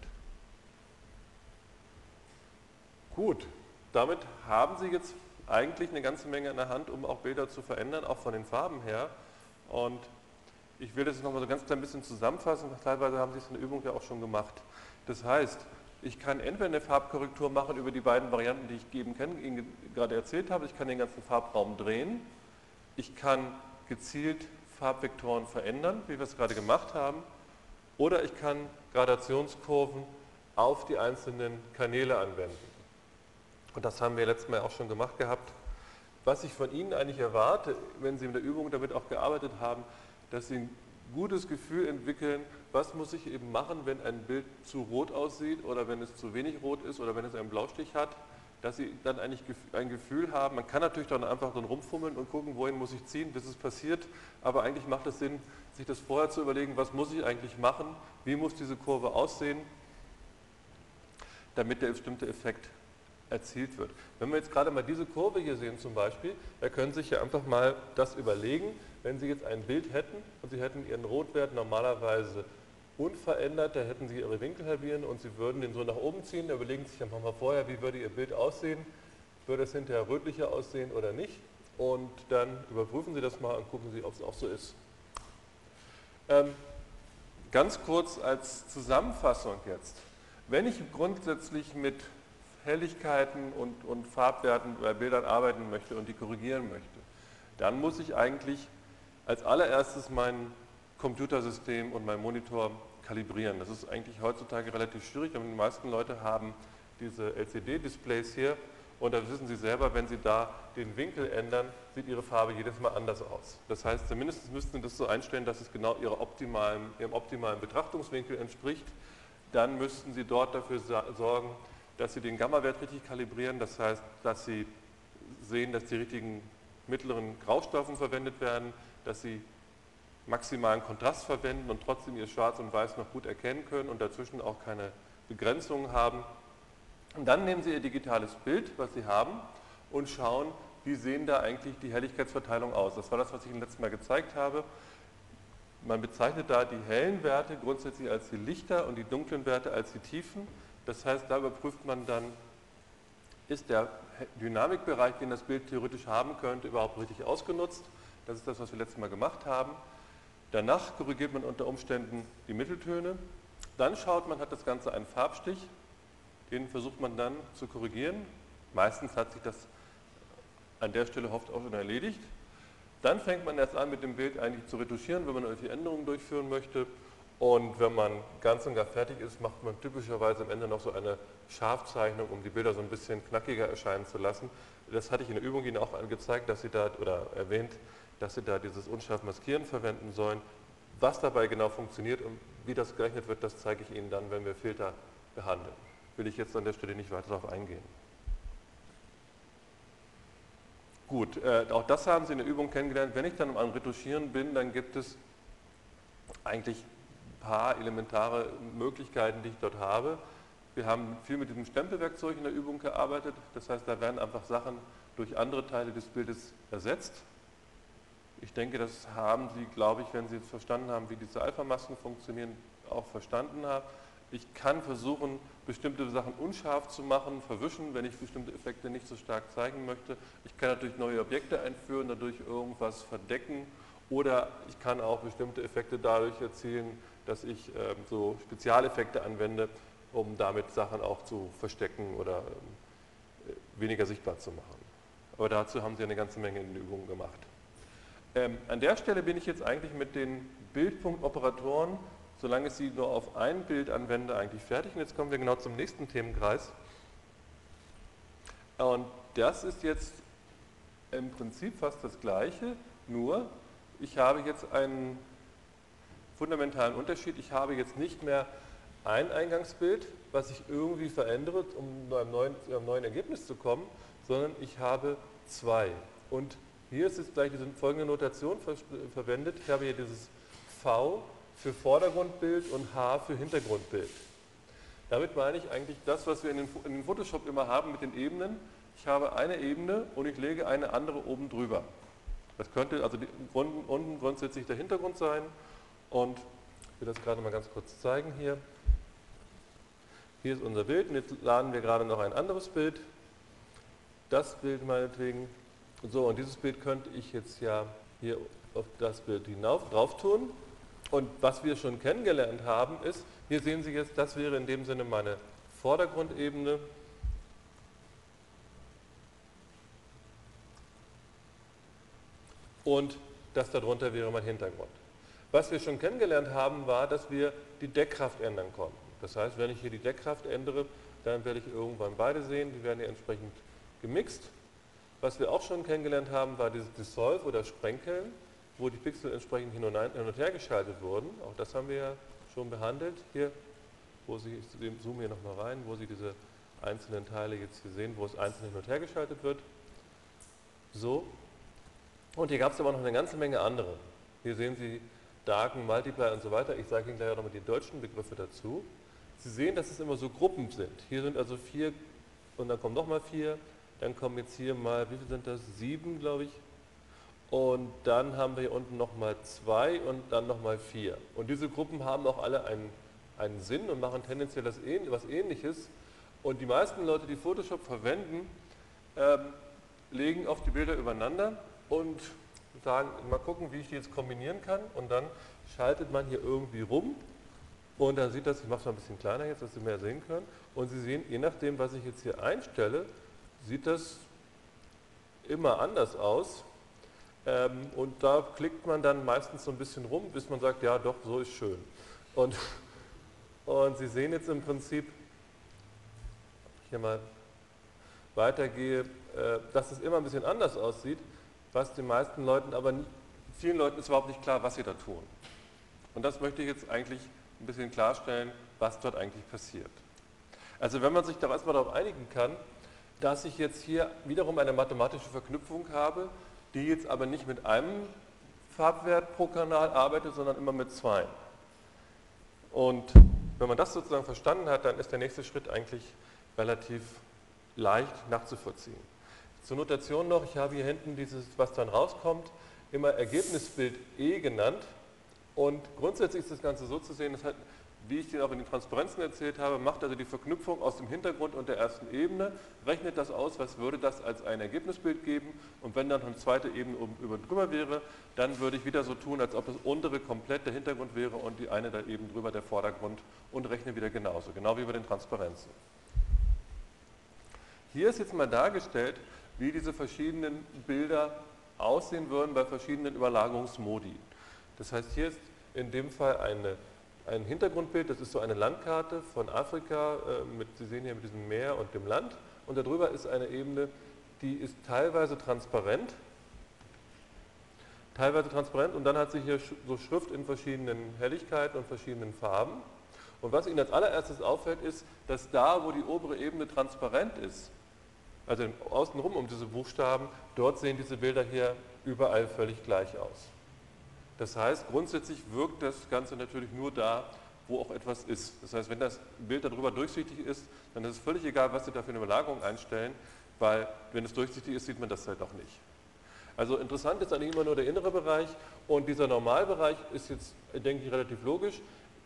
Gut, damit haben Sie jetzt eigentlich eine ganze Menge in der Hand, um auch Bilder zu verändern, auch von den Farben her. Und ich will das nochmal so ganz klein bisschen zusammenfassen, teilweise haben Sie es in der Übung ja auch schon gemacht. Das heißt, ich kann entweder eine Farbkorrektur machen über die beiden Varianten, die ich eben Ihnen gerade erzählt habe. Ich kann den ganzen Farbraum drehen. Ich kann gezielt Farbvektoren verändern, wie wir es gerade gemacht haben. Oder ich kann Gradationskurven auf die einzelnen Kanäle anwenden. Und das haben wir letztes Mal auch schon gemacht gehabt. Was ich von Ihnen eigentlich erwarte, wenn Sie in der Übung damit auch gearbeitet haben, dass Sie ein gutes Gefühl entwickeln, was muss ich eben machen, wenn ein Bild zu rot aussieht oder wenn es zu wenig rot ist oder wenn es einen Blaustich hat, dass Sie dann eigentlich ein Gefühl haben, man kann natürlich dann einfach dann rumfummeln und gucken, wohin muss ich ziehen, bis es passiert, aber eigentlich macht es Sinn, sich das vorher zu überlegen, was muss ich eigentlich machen, wie muss diese Kurve aussehen, damit der bestimmte Effekt erzielt wird. Wenn wir jetzt gerade mal diese Kurve hier sehen zum Beispiel, da können Sie sich ja einfach mal das überlegen, wenn Sie jetzt ein Bild hätten und Sie hätten Ihren Rotwert normalerweise unverändert, da hätten Sie Ihre Winkel halbieren und Sie würden den so nach oben ziehen, da überlegen Sie sich einfach mal vorher, wie würde Ihr Bild aussehen, würde es hinterher rötlicher aussehen oder nicht und dann überprüfen Sie das mal und gucken Sie, ob es auch so ist. Ähm, ganz kurz als Zusammenfassung jetzt. Wenn ich grundsätzlich mit Helligkeiten und, und Farbwerten bei Bildern arbeiten möchte und die korrigieren möchte, dann muss ich eigentlich als allererstes mein Computersystem und mein Monitor kalibrieren. Das ist eigentlich heutzutage relativ schwierig, denn die meisten Leute haben diese LCD-Displays hier und da wissen Sie selber, wenn Sie da den Winkel ändern, sieht Ihre Farbe jedes Mal anders aus. Das heißt, zumindest müssten Sie das so einstellen, dass es genau optimalen, Ihrem optimalen Betrachtungswinkel entspricht. Dann müssten Sie dort dafür sorgen, dass Sie den Gamma-Wert richtig kalibrieren, das heißt, dass Sie sehen, dass die richtigen mittleren Graustoffen verwendet werden, dass Sie maximalen Kontrast verwenden und trotzdem Ihr Schwarz und Weiß noch gut erkennen können und dazwischen auch keine Begrenzungen haben. Und dann nehmen Sie Ihr digitales Bild, was Sie haben, und schauen, wie sehen da eigentlich die Helligkeitsverteilung aus. Das war das, was ich Ihnen letztes Mal gezeigt habe. Man bezeichnet da die hellen Werte grundsätzlich als die Lichter und die dunklen Werte als die Tiefen. Das heißt, da überprüft man dann, ist der Dynamikbereich, den das Bild theoretisch haben könnte, überhaupt richtig ausgenutzt. Das ist das, was wir letztes Mal gemacht haben. Danach korrigiert man unter Umständen die Mitteltöne. Dann schaut man, hat das Ganze einen Farbstich. Den versucht man dann zu korrigieren. Meistens hat sich das an der Stelle oft auch schon erledigt. Dann fängt man erst an, mit dem Bild eigentlich zu retuschieren, wenn man irgendwelche Änderungen durchführen möchte. Und wenn man ganz und gar fertig ist, macht man typischerweise am Ende noch so eine Scharfzeichnung, um die Bilder so ein bisschen knackiger erscheinen zu lassen. Das hatte ich in der Übung Ihnen auch gezeigt, dass Sie da, oder erwähnt, dass Sie da dieses unscharf Maskieren verwenden sollen. Was dabei genau funktioniert und wie das gerechnet wird, das zeige ich Ihnen dann, wenn wir Filter behandeln. Will ich jetzt an der Stelle nicht weiter darauf eingehen. Gut, äh, auch das haben Sie in der Übung kennengelernt. Wenn ich dann am Retuschieren bin, dann gibt es eigentlich paar elementare Möglichkeiten, die ich dort habe. Wir haben viel mit diesem Stempelwerkzeug in der Übung gearbeitet. Das heißt, da werden einfach Sachen durch andere Teile des Bildes ersetzt. Ich denke, das haben Sie, glaube ich, wenn Sie jetzt verstanden haben, wie diese Alpha-Masken funktionieren, auch verstanden haben. Ich kann versuchen, bestimmte Sachen unscharf zu machen, verwischen, wenn ich bestimmte Effekte nicht so stark zeigen möchte. Ich kann natürlich neue Objekte einführen, dadurch irgendwas verdecken oder ich kann auch bestimmte Effekte dadurch erzielen, dass ich äh, so Spezialeffekte anwende, um damit Sachen auch zu verstecken oder äh, weniger sichtbar zu machen. Aber dazu haben Sie eine ganze Menge in Übungen gemacht. Ähm, an der Stelle bin ich jetzt eigentlich mit den Bildpunktoperatoren, solange ich sie nur auf ein Bild anwende, eigentlich fertig. Und jetzt kommen wir genau zum nächsten Themenkreis. Und das ist jetzt im Prinzip fast das Gleiche, nur ich habe jetzt einen fundamentalen Unterschied. Ich habe jetzt nicht mehr ein Eingangsbild, was ich irgendwie verändere, um zu einem neuen, einem neuen Ergebnis zu kommen, sondern ich habe zwei. Und hier ist jetzt gleich diese folgende Notation ver verwendet. Ich habe hier dieses V für Vordergrundbild und H für Hintergrundbild. Damit meine ich eigentlich das, was wir in den, Photoshop immer haben mit den Ebenen. Ich habe eine Ebene und ich lege eine andere oben drüber. Das könnte also die, unten grundsätzlich der Hintergrund sein und ich will das gerade mal ganz kurz zeigen hier. Hier ist unser Bild und jetzt laden wir gerade noch ein anderes Bild. Das Bild meinetwegen. So, und dieses Bild könnte ich jetzt ja hier auf das Bild hinauf drauf tun. Und was wir schon kennengelernt haben, ist, hier sehen Sie jetzt, das wäre in dem Sinne meine Vordergrundebene. Und das darunter wäre mein Hintergrund. Was wir schon kennengelernt haben, war, dass wir die Deckkraft ändern konnten. Das heißt, wenn ich hier die Deckkraft ändere, dann werde ich irgendwann beide sehen, die werden hier entsprechend gemixt. Was wir auch schon kennengelernt haben, war dieses Dissolve oder Sprenkeln, wo die Pixel entsprechend hin und, her geschaltet wurden. Auch das haben wir ja schon behandelt. Hier, wo Sie, ich zoome hier nochmal rein, wo Sie diese einzelnen Teile jetzt hier sehen, wo es einzeln hin und her geschaltet wird. So. Und hier gab es aber noch eine ganze Menge andere. Hier sehen Sie Darken, Multiply und so weiter. Ich sage Ihnen gleich auch nochmal die deutschen Begriffe dazu. Sie sehen, dass es immer so Gruppen sind. Hier sind also vier und dann kommen nochmal vier. Dann kommen jetzt hier mal, wie viel sind das? Sieben, glaube ich. Und dann haben wir hier unten nochmal zwei und dann nochmal vier. Und diese Gruppen haben auch alle einen, einen Sinn und machen tendenziell das, was Ähnliches. Und die meisten Leute, die Photoshop verwenden, ähm, legen auf die Bilder übereinander und sagen, mal gucken, wie ich die jetzt kombinieren kann. Und dann schaltet man hier irgendwie rum und dann sieht das, ich mache es mal ein bisschen kleiner jetzt, dass Sie mehr sehen können. Und Sie sehen, je nachdem, was ich jetzt hier einstelle, sieht das immer anders aus. Ähm, und da klickt man dann meistens so ein bisschen rum, bis man sagt, ja doch, so ist schön. Und, und Sie sehen jetzt im Prinzip, hier mal weitergehe, äh, dass es immer ein bisschen anders aussieht, was den meisten Leuten, aber vielen Leuten ist überhaupt nicht klar, was sie da tun. Und das möchte ich jetzt eigentlich ein bisschen klarstellen, was dort eigentlich passiert. Also wenn man sich da erstmal darauf einigen kann, dass ich jetzt hier wiederum eine mathematische Verknüpfung habe, die jetzt aber nicht mit einem Farbwert pro Kanal arbeitet, sondern immer mit zwei. Und wenn man das sozusagen verstanden hat, dann ist der nächste Schritt eigentlich relativ leicht nachzuvollziehen. Zur Notation noch, ich habe hier hinten dieses, was dann rauskommt, immer Ergebnisbild E genannt. Und grundsätzlich ist das Ganze so zu sehen, das hat wie ich dir auch in den Transparenzen erzählt habe, macht also die Verknüpfung aus dem Hintergrund und der ersten Ebene, rechnet das aus, was würde das als ein Ergebnisbild geben und wenn dann eine zweite Ebene über drüber wäre, dann würde ich wieder so tun, als ob das untere komplett der Hintergrund wäre und die eine da eben drüber der Vordergrund und rechne wieder genauso, genau wie bei den Transparenzen. Hier ist jetzt mal dargestellt, wie diese verschiedenen Bilder aussehen würden bei verschiedenen Überlagerungsmodi. Das heißt, hier ist in dem Fall eine ein Hintergrundbild, das ist so eine Landkarte von Afrika, äh, mit, Sie sehen hier mit diesem Meer und dem Land. Und darüber ist eine Ebene, die ist teilweise transparent, teilweise transparent und dann hat sie hier so Schrift in verschiedenen Helligkeiten und verschiedenen Farben. Und was Ihnen als allererstes auffällt, ist, dass da, wo die obere Ebene transparent ist, also außenrum um diese Buchstaben, dort sehen diese Bilder hier überall völlig gleich aus. Das heißt, grundsätzlich wirkt das Ganze natürlich nur da, wo auch etwas ist. Das heißt, wenn das Bild darüber durchsichtig ist, dann ist es völlig egal, was Sie da für eine Überlagerung einstellen, weil wenn es durchsichtig ist, sieht man das halt auch nicht. Also interessant ist eigentlich immer nur der innere Bereich und dieser Normalbereich ist jetzt, denke ich, relativ logisch.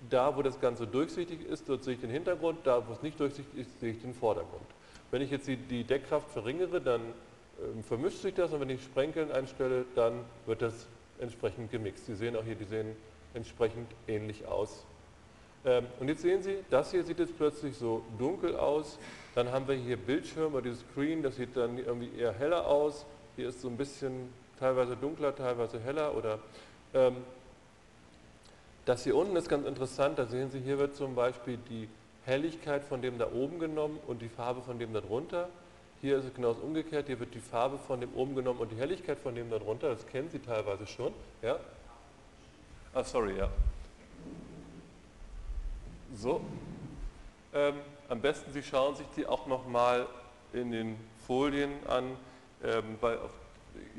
Da, wo das Ganze durchsichtig ist, dort sehe ich den Hintergrund, da, wo es nicht durchsichtig ist, sehe ich den Vordergrund. Wenn ich jetzt die, die Deckkraft verringere, dann äh, vermischt sich das und wenn ich Sprenkeln einstelle, dann wird das entsprechend gemixt. Sie sehen auch hier, die sehen entsprechend ähnlich aus. Ähm, und jetzt sehen Sie, das hier sieht jetzt plötzlich so dunkel aus. Dann haben wir hier Bildschirm oder dieses Screen, das sieht dann irgendwie eher heller aus. Hier ist so ein bisschen teilweise dunkler, teilweise heller. Oder ähm, das hier unten ist ganz interessant. Da sehen Sie, hier wird zum Beispiel die Helligkeit von dem da oben genommen und die Farbe von dem da drunter. Hier ist es genau umgekehrt, hier wird die Farbe von dem oben genommen und die Helligkeit von dem darunter, das kennen Sie teilweise schon. Ja? Ah, sorry, ja. So. Ähm, am besten Sie schauen sich die auch nochmal in den Folien an, ähm, weil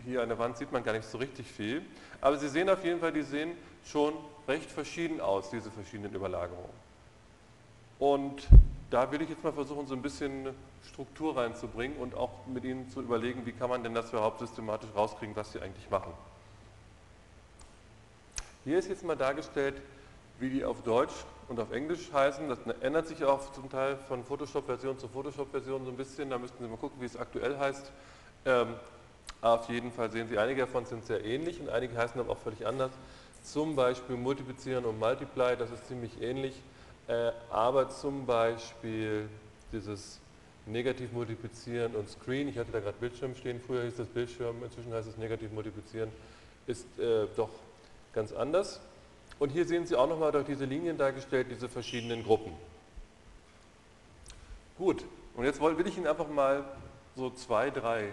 hier an der Wand sieht man gar nicht so richtig viel. Aber Sie sehen auf jeden Fall, die sehen schon recht verschieden aus, diese verschiedenen Überlagerungen. Und da will ich jetzt mal versuchen, so ein bisschen Struktur reinzubringen und auch mit Ihnen zu überlegen, wie kann man denn das überhaupt systematisch rauskriegen, was Sie eigentlich machen. Hier ist jetzt mal dargestellt, wie die auf Deutsch und auf Englisch heißen. Das ändert sich auch zum Teil von Photoshop-Version zu Photoshop-Version so ein bisschen. Da müssten Sie mal gucken, wie es aktuell heißt. Ähm, auf jeden Fall sehen Sie, einige davon sind sehr ähnlich und einige heißen aber auch völlig anders. Zum Beispiel Multiplizieren und Multiply, das ist ziemlich ähnlich. Äh, aber zum Beispiel dieses Negativ multiplizieren und Screen, ich hatte da gerade Bildschirm stehen, früher hieß das Bildschirm, inzwischen heißt es negativ multiplizieren, ist äh, doch ganz anders. Und hier sehen Sie auch nochmal durch diese Linien dargestellt, diese verschiedenen Gruppen. Gut, und jetzt will ich Ihnen einfach mal so zwei, drei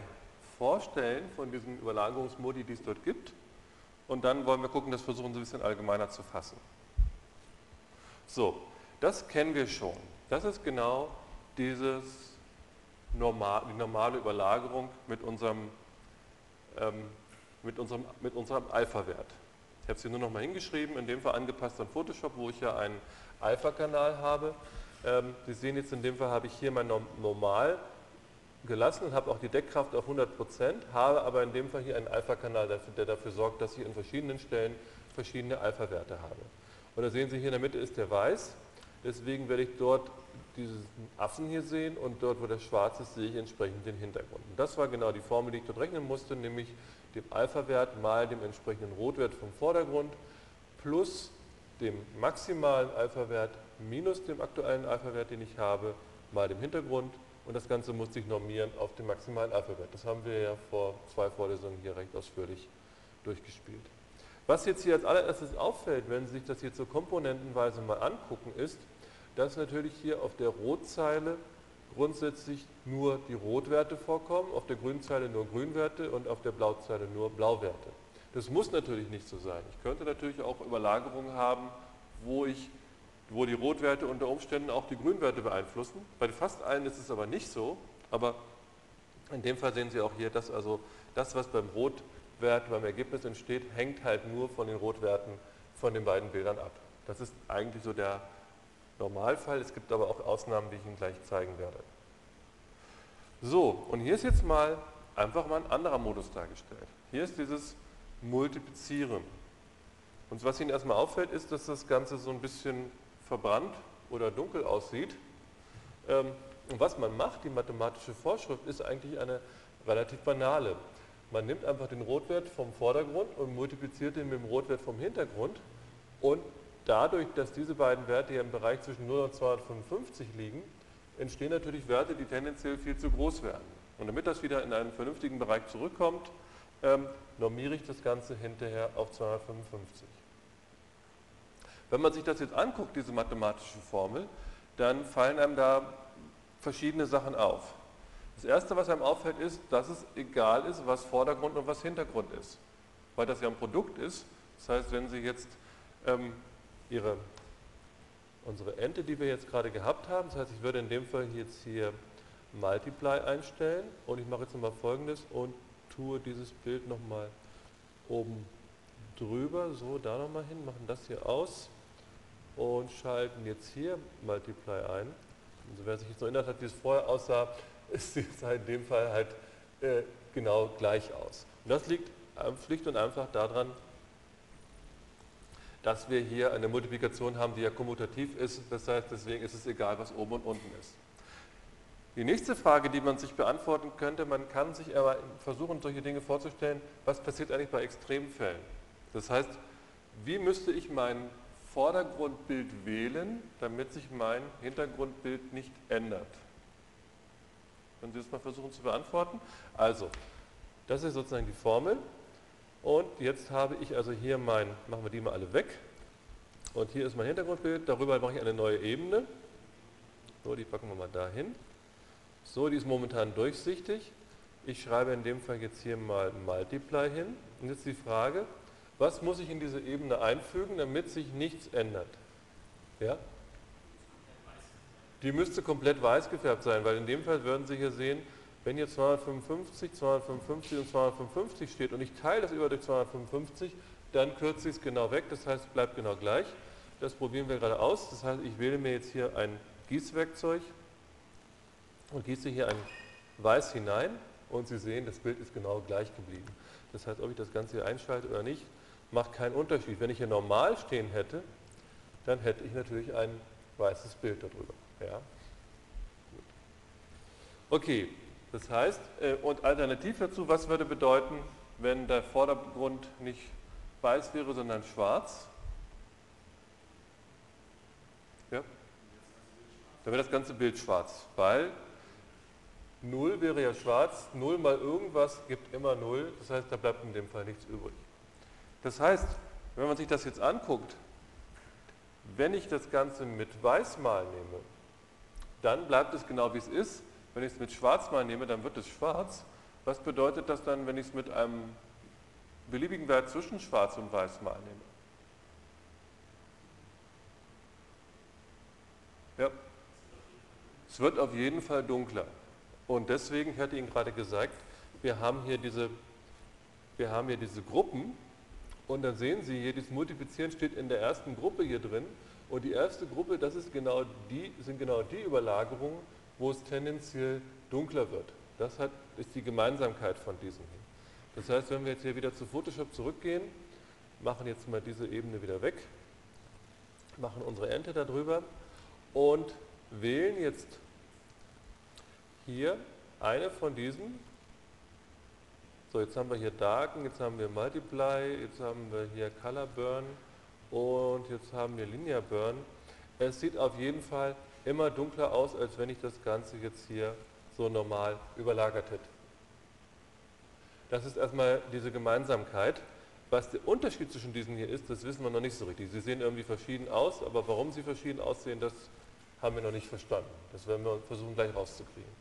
vorstellen von diesen Überlagerungsmodi, die es dort gibt. Und dann wollen wir gucken, das versuchen Sie ein bisschen allgemeiner zu fassen. So, das kennen wir schon. Das ist genau dieses normal, die normale Überlagerung mit unserem, ähm, mit unserem, mit unserem Alpha-Wert. Ich habe es hier nur noch mal hingeschrieben, in dem Fall angepasst an Photoshop, wo ich ja einen Alpha-Kanal habe. Ähm, Sie sehen jetzt, in dem Fall habe ich hier mein Normal gelassen und habe auch die Deckkraft auf 100%, habe aber in dem Fall hier einen Alpha-Kanal, der dafür sorgt, dass ich in verschiedenen Stellen verschiedene Alpha-Werte habe. Und da sehen Sie hier in der Mitte ist der Weiß, deswegen werde ich dort diesen Affen hier sehen und dort, wo der schwarz ist, sehe ich entsprechend den Hintergrund. Und das war genau die Formel, die ich dort rechnen musste, nämlich dem Alpha-Wert mal dem entsprechenden Rotwert vom Vordergrund plus dem maximalen Alpha-Wert minus dem aktuellen Alpha-Wert, den ich habe, mal dem Hintergrund und das Ganze muss sich normieren auf den maximalen Alpha-Wert. Das haben wir ja vor zwei Vorlesungen hier recht ausführlich durchgespielt. Was jetzt hier als allererstes auffällt, wenn Sie sich das jetzt so komponentenweise mal angucken, ist, dass natürlich hier auf der Rotzeile grundsätzlich nur die Rotwerte vorkommen, auf der Grünzeile nur Grünwerte und auf der Blauzeile nur Blauwerte. Das muss natürlich nicht so sein. Ich könnte natürlich auch Überlagerungen haben, wo, ich, wo die Rotwerte unter Umständen auch die Grünwerte beeinflussen. Bei fast allen ist es aber nicht so, aber in dem Fall sehen Sie auch hier, dass also das, was beim Rotwert, beim Ergebnis entsteht, hängt halt nur von den Rotwerten von den beiden Bildern ab. Das ist eigentlich so der Normalfall. Es gibt aber auch Ausnahmen, die ich Ihnen gleich zeigen werde. So, und hier ist jetzt mal einfach mal ein anderer Modus dargestellt. Hier ist dieses Multiplizieren. Und was Ihnen erstmal auffällt, ist, dass das Ganze so ein bisschen verbrannt oder dunkel aussieht. Ähm, und was man macht, die mathematische Vorschrift, ist eigentlich eine relativ banale. Man nimmt einfach den Rotwert vom Vordergrund und multipliziert ihn mit dem Rotwert vom Hintergrund und dadurch, dass diese beiden Werte hier im Bereich zwischen 0 und 255 liegen, entstehen natürlich Werte, die tendenziell viel zu groß werden. Und damit das wieder in einen vernünftigen Bereich zurückkommt, ähm, normiere ich das Ganze hinterher auf 255. Wenn man sich das jetzt anguckt, diese mathematische Formel, dann fallen einem da verschiedene Sachen auf. Das erste, was einem auffällt, ist, dass es egal ist, was Vordergrund und was Hintergrund ist. Weil das ja ein Produkt ist. Das heißt, wenn Sie jetzt ähm, Ihre, unsere Ente, die wir jetzt gerade gehabt haben. Das heißt, ich würde in dem Fall jetzt hier Multiply einstellen und ich mache jetzt nochmal folgendes und tue dieses Bild nochmal oben drüber, so da nochmal hin, machen das hier aus und schalten jetzt hier Multiply ein. Also wer sich jetzt noch erinnert hat, wie es vorher aussah, ist es halt in dem Fall halt äh, genau gleich aus. Und das liegt schlicht und einfach daran, dass wir hier eine Multiplikation haben, die ja kommutativ ist. Das heißt, deswegen ist es egal, was oben und unten ist. Die nächste Frage, die man sich beantworten könnte, man kann sich aber versuchen, solche Dinge vorzustellen, was passiert eigentlich bei Extremfällen? Das heißt, wie müsste ich mein Vordergrundbild wählen, damit sich mein Hintergrundbild nicht ändert? Können Sie das mal versuchen zu beantworten? Also, das ist sozusagen die Formel. Und jetzt habe ich also hier mein, machen wir die mal alle weg. Und hier ist mein Hintergrundbild, darüber mache ich eine neue Ebene. So, die packen wir mal dahin. So, die ist momentan durchsichtig. Ich schreibe in dem Fall jetzt hier mal Multiply hin. Und jetzt die Frage, was muss ich in diese Ebene einfügen, damit sich nichts ändert? Ja? Die müsste komplett weiß gefärbt sein, weil in dem Fall würden Sie hier sehen, wenn hier 255, 255 und 255 steht und ich teile das über durch 255, dann kürze ich es genau weg, das heißt, es bleibt genau gleich. Das probieren wir gerade aus. Das heißt, ich wähle mir jetzt hier ein Gießwerkzeug und gieße hier ein Weiß hinein und Sie sehen, das Bild ist genau gleich geblieben. Das heißt, ob ich das Ganze hier einschalte oder nicht, macht keinen Unterschied. Wenn ich hier normal stehen hätte, dann hätte ich natürlich ein weißes Bild darüber. Ja? Okay, das heißt, äh, und alternativ dazu, was würde bedeuten, wenn der Vordergrund nicht weiß wäre, sondern schwarz? Ja? Dann wäre das ganze Bild schwarz, weil 0 wäre ja schwarz, 0 mal irgendwas gibt immer 0, das heißt, da bleibt in dem Fall nichts übrig. Das heißt, wenn man sich das jetzt anguckt, wenn ich das Ganze mit Weißmal nehme, dann bleibt es genau wie es ist. Wenn ich es mit Schwarzmal nehme, dann wird es schwarz. Was bedeutet das dann, wenn ich es mit einem beliebigen Wert zwischen Schwarz und Weißmal nehme? Ja, es wird auf jeden Fall dunkler. Und deswegen, ich hatte Ihnen gerade gesagt, wir haben hier diese, wir haben hier diese Gruppen und dann sehen Sie hier, dieses Multiplizieren steht in der ersten Gruppe hier drin und die erste Gruppe, das ist genau die, sind genau die Überlagerungen, wo es tendenziell dunkler wird. Das hat, ist die Gemeinsamkeit von diesen hier. Das heißt, wenn wir jetzt hier wieder zu Photoshop zurückgehen, machen jetzt mal diese Ebene wieder weg, machen unsere Ente darüber und wählen jetzt hier eine von diesen. So, jetzt haben wir hier Darken, jetzt haben wir Multiply, jetzt haben wir hier Color Burn und jetzt haben wir Linear Burn. Es sieht auf jeden Fall immer dunkler aus, als wenn ich das Ganze jetzt hier so normal überlagert hätte. Das ist erstmal diese Gemeinsamkeit. Was der Unterschied zwischen diesen hier ist, das wissen wir noch nicht so richtig. Sie sehen irgendwie verschieden aus, aber warum sie verschieden aussehen, das haben wir noch nicht verstanden. Das werden wir versuchen gleich rauszukriegen.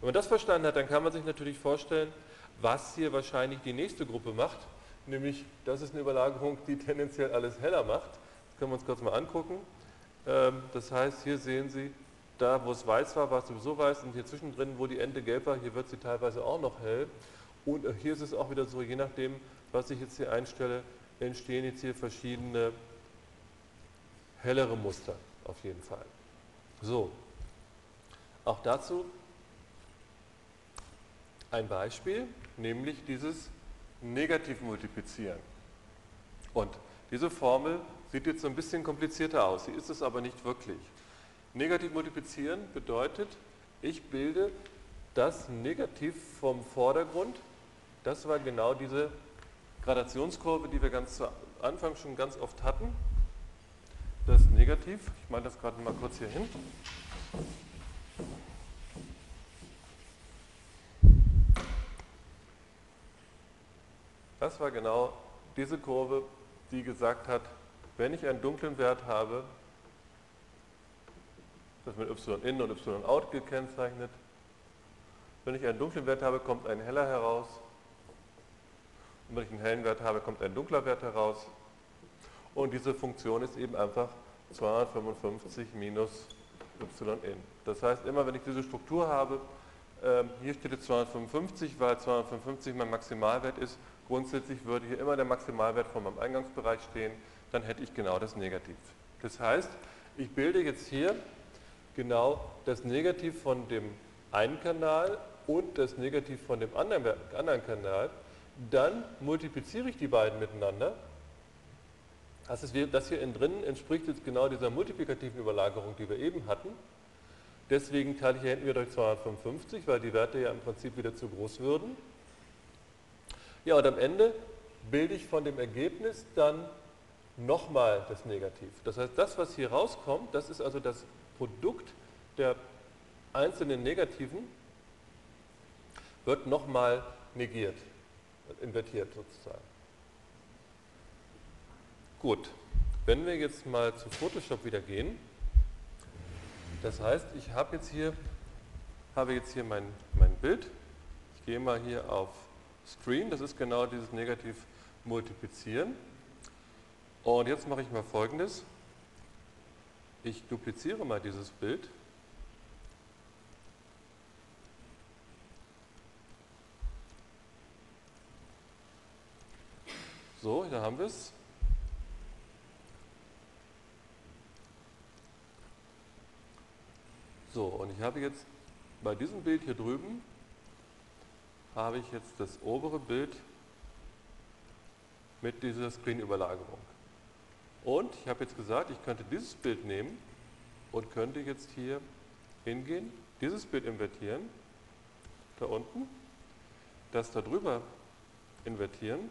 Wenn man das verstanden hat, dann kann man sich natürlich vorstellen, was hier wahrscheinlich die nächste Gruppe macht, nämlich das ist eine Überlagerung, die tendenziell alles heller macht. Das können wir uns kurz mal angucken. Ähm, das heißt, hier sehen Sie, da wo es weiß war, war es sowieso weiß und hier zwischendrin, wo die Ente gelb war, hier wird sie teilweise auch noch hell. Und hier ist es auch wieder so, je nachdem, was ich jetzt hier einstelle, entstehen jetzt hier verschiedene hellere Muster auf jeden Fall. So, auch dazu ein Beispiel, nämlich dieses Negativmultiplizieren. Und diese Formel sieht jetzt so ein bisschen komplizierter aus, sie ist es aber nicht wirklich. Negativmultiplizieren bedeutet, ich bilde das Negativ vom Vordergrund, das war genau diese Gradationskurve, die wir ganz zu Anfang schon ganz oft hatten. Das Negativ, ich mache das gerade mal kurz hier hin. Das war genau diese Kurve, die gesagt hat, wenn ich einen dunklen Wert habe, das mit y in und y out gekennzeichnet, wenn ich einen dunklen Wert habe, kommt ein heller heraus. Und wenn ich einen hellen Wert habe, kommt ein dunkler Wert heraus. Und diese Funktion ist eben einfach 255 minus y in. Das heißt, immer wenn ich diese Struktur habe, ähm, hier steht jetzt 255, weil 255 mein Maximalwert ist, Grundsätzlich würde hier immer der Maximalwert von meinem Eingangsbereich stehen, dann hätte ich genau das Negativ. Das heißt, ich bilde jetzt hier genau das Negativ von dem einen Kanal und das Negativ von dem anderen, anderen Kanal. Dann multipliziere ich die beiden miteinander. Das, ist, das hier innen drin entspricht jetzt genau dieser multiplikativen Überlagerung, die wir eben hatten. Deswegen teile ich hier hinten wieder durch 255, weil die Werte ja im Prinzip wieder zu groß würden. Ja, und am Ende bilde ich von dem Ergebnis dann nochmal das Negativ. Das heißt, das, was hier rauskommt, das ist also das Produkt der einzelnen Negativen, wird nochmal negiert, invertiert sozusagen. Gut, wenn wir jetzt mal zu Photoshop wieder gehen, das heißt, ich habe jetzt hier, habe jetzt hier mein, mein Bild, ich gehe mal hier auf Screen, das ist genau dieses Negativ multiplizieren. Und jetzt mache ich mal folgendes. Ich dupliziere mal dieses Bild. So, da haben wir es. So, und ich habe jetzt bei diesem Bild hier drüben habe ich jetzt das obere Bild mit dieser Screen-Überlagerung. Und ich habe jetzt gesagt, ich könnte dieses Bild nehmen und könnte jetzt hier hingehen, dieses Bild invertieren, da unten, das da drüber invertieren.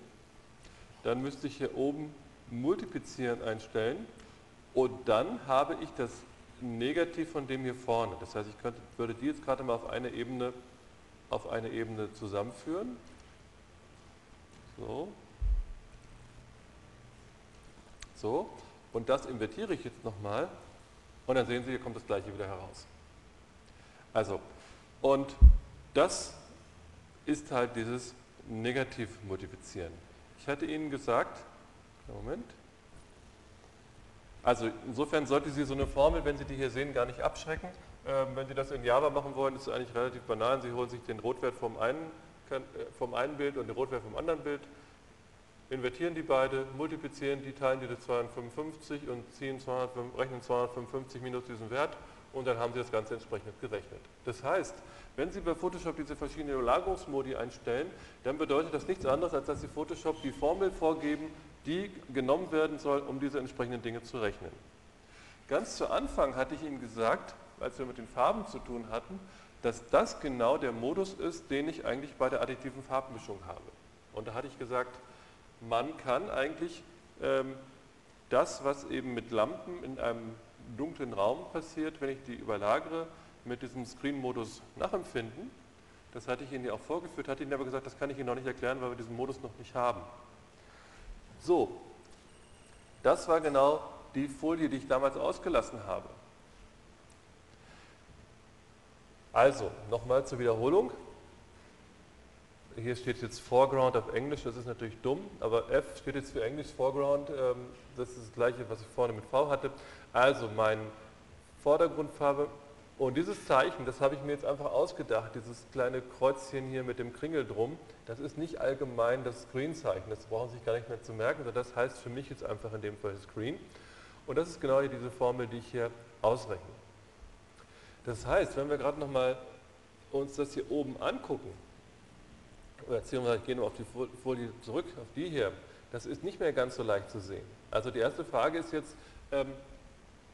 Dann müsste ich hier oben multiplizieren einstellen und dann habe ich das Negativ von dem hier vorne. Das heißt, ich könnte, würde die jetzt gerade mal auf eine Ebene, auf eine Ebene zusammenführen. So. So. Und das invertiere ich jetzt nochmal. Und dann sehen Sie, hier kommt das gleiche wieder heraus. Also, und das ist halt dieses Negativ-Multiplizieren. Ich hatte Ihnen gesagt, Moment, also insofern sollte Sie so eine Formel, wenn Sie die hier sehen, gar nicht abschrecken. Ähm, wenn Sie das in Java machen wollen, ist es eigentlich relativ banal. Sie holen sich den Rotwert vom einen, äh, vom einen Bild und den Rotwert vom anderen Bild, invertieren die beide, multiplizieren die, teilen die durch 255 und ziehen 200, rechnen 255 minus diesen Wert und dann haben Sie das Ganze entsprechend gerechnet. Das heißt, wenn Sie bei Photoshop diese verschiedenen Überlagerungsmodi einstellen, dann bedeutet das nichts anderes, als dass Sie Photoshop die Formel vorgeben, die genommen werden soll, um diese entsprechenden Dinge zu rechnen. Ganz zu Anfang hatte ich Ihnen gesagt, als wir mit den Farben zu tun hatten, dass das genau der Modus ist, den ich eigentlich bei der additiven Farbmischung habe. Und da hatte ich gesagt, man kann eigentlich ähm, das, was eben mit Lampen in einem dunklen Raum passiert, wenn ich die überlagere, mit diesem Screen-Modus nachempfinden. Das hatte ich Ihnen ja auch vorgeführt, hatte Ihnen aber gesagt, das kann ich Ihnen noch nicht erklären, weil wir diesen Modus noch nicht haben. So, das war genau die Folie, die ich damals ausgelassen habe. Also, nochmal zur Wiederholung. Hier steht jetzt Foreground auf Englisch, das ist natürlich dumm, aber F steht jetzt für Englisch, Foreground, ähm, das ist das gleiche, was ich vorne mit V hatte. Also, meine Vordergrundfarbe und dieses Zeichen, das habe ich mir jetzt einfach ausgedacht, dieses kleine Kreuzchen hier mit dem Kringel drum, das ist nicht allgemein das Screen-Zeichen, das brauchen Sie sich gar nicht mehr zu merken, sondern das heißt für mich jetzt einfach in dem Fall Screen. Und das ist genau diese Formel, die ich hier ausrechne. Das heißt, wenn wir gerade nochmal uns das hier oben angucken, beziehungsweise gehen wir auf die Folie zurück, auf die hier, das ist nicht mehr ganz so leicht zu sehen. Also die erste Frage ist jetzt, ähm,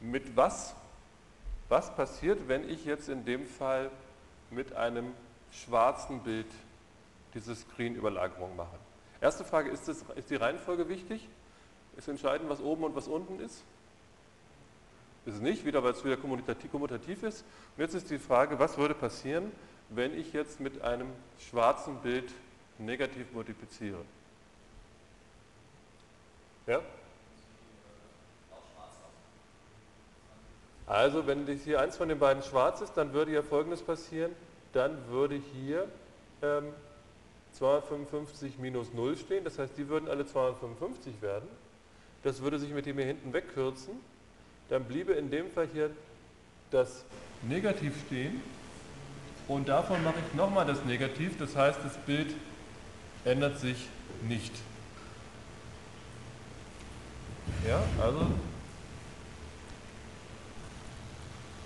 mit was was passiert, wenn ich jetzt in dem Fall mit einem schwarzen Bild diese Screen-Überlagerung mache? Erste Frage, ist, das, ist die Reihenfolge wichtig? Ist entscheidend, was oben und was unten ist? Ist es nicht, wieder, weil es wieder kommutativ ist. Und jetzt ist die Frage, was würde passieren, wenn ich jetzt mit einem schwarzen Bild negativ multipliziere? Ja? Also wenn hier eins von den beiden schwarz ist, dann würde ja folgendes passieren, dann würde hier ähm, 255 minus 0 stehen, das heißt, die würden alle 255 werden. Das würde sich mit dem hier hinten wegkürzen. Dann bliebe in dem Fall hier das Negativ stehen und davon mache ich nochmal das Negativ, das heißt, das Bild ändert sich nicht. Ja, also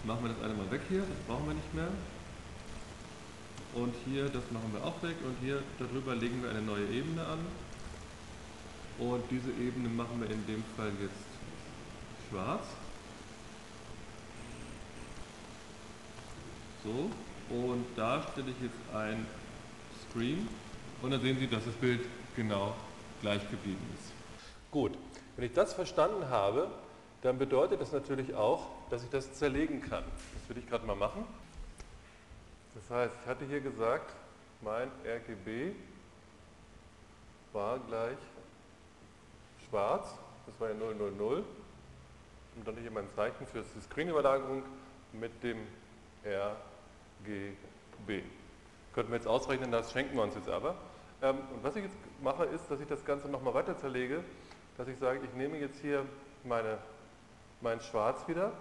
machen wir das eine mal weg hier, das brauchen wir nicht mehr. Und hier, das machen wir auch weg und hier darüber legen wir eine neue Ebene an. Und diese Ebene machen wir in dem Fall jetzt schwarz. So, und da stelle ich jetzt ein Screen und dann sehen Sie, dass das Bild genau gleich geblieben ist. Gut, wenn ich das verstanden habe, dann bedeutet das natürlich auch, dass ich das zerlegen kann. Das würde ich gerade mal machen. Das heißt, ich hatte hier gesagt, mein RGB war gleich schwarz, das war ja 000. Und dann hier mein Zeichen für die Screen-Überlagerung mit dem RGB. Könnten wir jetzt ausrechnen, das schenken wir uns jetzt aber. Ähm, und was ich jetzt mache, ist, dass ich das Ganze nochmal weiter zerlege, dass ich sage, ich nehme jetzt hier meine mein Schwarz wieder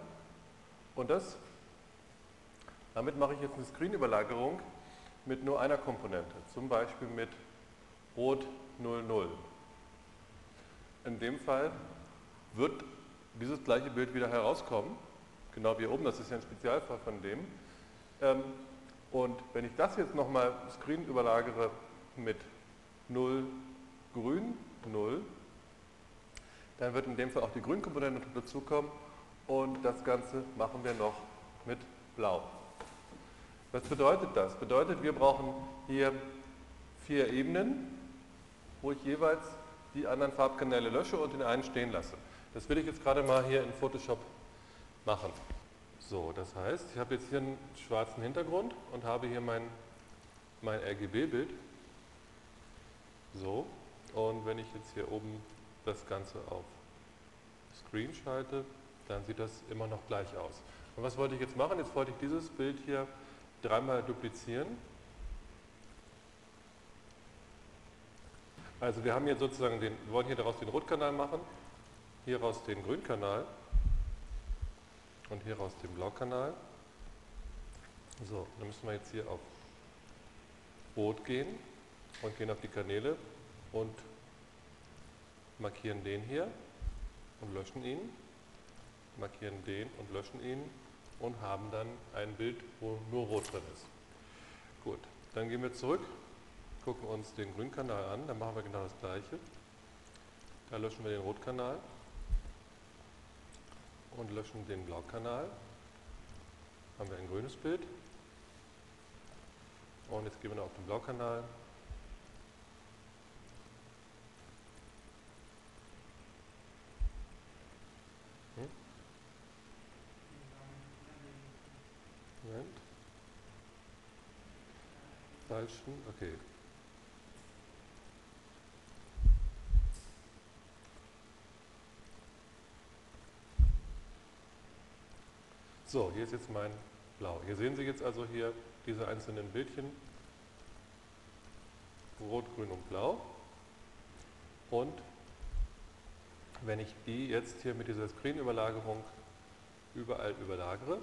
und das, damit mache ich jetzt eine Screen-Überlagerung mit nur einer Komponente, zum Beispiel mit Rot 00. In dem Fall wird dieses gleiche Bild wieder herauskommen, genau wie hier oben, das ist ja ein Spezialfall von dem. Ähm, und wenn ich das jetzt nochmal Screen überlagere mit 0 grün, 0, Dann wird in dem Fall auch die Grünkomponente dazukommen und das Ganze machen wir noch mit Blau. Was bedeutet das? Bedeutet, wir brauchen hier vier Ebenen, wo ich jeweils die anderen Farbkanäle lösche und den einen stehen lasse. Das will ich jetzt gerade mal hier in Photoshop machen. So, das heißt, ich habe jetzt hier einen schwarzen Hintergrund und habe hier mein, mein RGB-Bild. So, und wenn ich jetzt hier oben das Ganze auf Screen schalte, dann sieht das immer noch gleich aus. Und was wollte ich jetzt machen? Jetzt wollte ich dieses Bild hier dreimal duplizieren. Also wir haben hier sozusagen den, wir wollen hier daraus den Rotkanal machen, hier raus den Grünkanal und hier raus den Blaukanal. So, dann müssen wir jetzt hier auf Rot gehen und gehen auf die Kanäle und markieren den hier und löschen ihn, markieren den und löschen ihn und haben dann ein Bild, wo nur Rot drin ist. Gut, dann gehen wir zurück, gucken uns den Grünkanal an, dann machen wir genau das gleiche. Da löschen wir den Rotkanal und löschen den Blaukanal. Haben wir ein grünes Bild. Und jetzt gehen wir noch auf den Blaukanal. Hm? Moment. Falschen, okay. So, hier ist jetzt mein Blau. Hier sehen Sie jetzt also hier diese einzelnen Bildchen, Rot, Grün und Blau. Und wenn ich die jetzt hier mit dieser Screen-Überlagerung überall überlagere,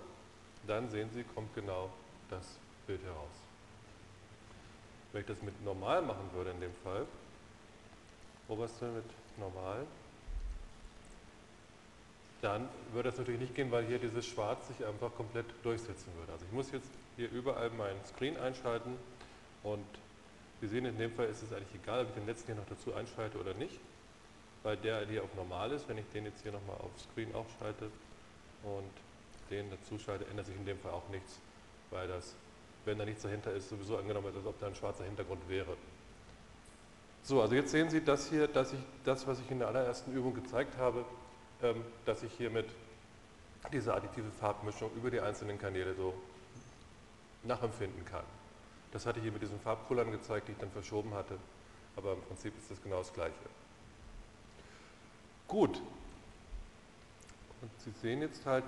dann sehen Sie, kommt genau das Bild heraus. Wenn ich das mit normal machen würde in dem Fall, oberste mit normal, dann würde das natürlich nicht gehen, weil hier dieses Schwarz sich einfach komplett durchsetzen würde. Also ich muss jetzt hier überall meinen Screen einschalten und Sie sehen, in dem Fall ist es eigentlich egal, ob ich den letzten hier noch dazu einschalte oder nicht, weil der hier auf normal ist. Wenn ich den jetzt hier nochmal auf Screen aufschalte und den dazu schalte, ändert sich in dem Fall auch nichts, weil das, wenn da nichts dahinter ist, sowieso angenommen wird, als ob da ein schwarzer Hintergrund wäre. So, also jetzt sehen Sie das hier, dass ich das, was ich in der allerersten Übung gezeigt habe, dass ich hiermit diese additive Farbmischung über die einzelnen Kanäle so nachempfinden kann. Das hatte ich hier mit diesen Farbpullern gezeigt, die ich dann verschoben hatte, aber im Prinzip ist das genau das Gleiche. Gut. Und Sie sehen jetzt halt,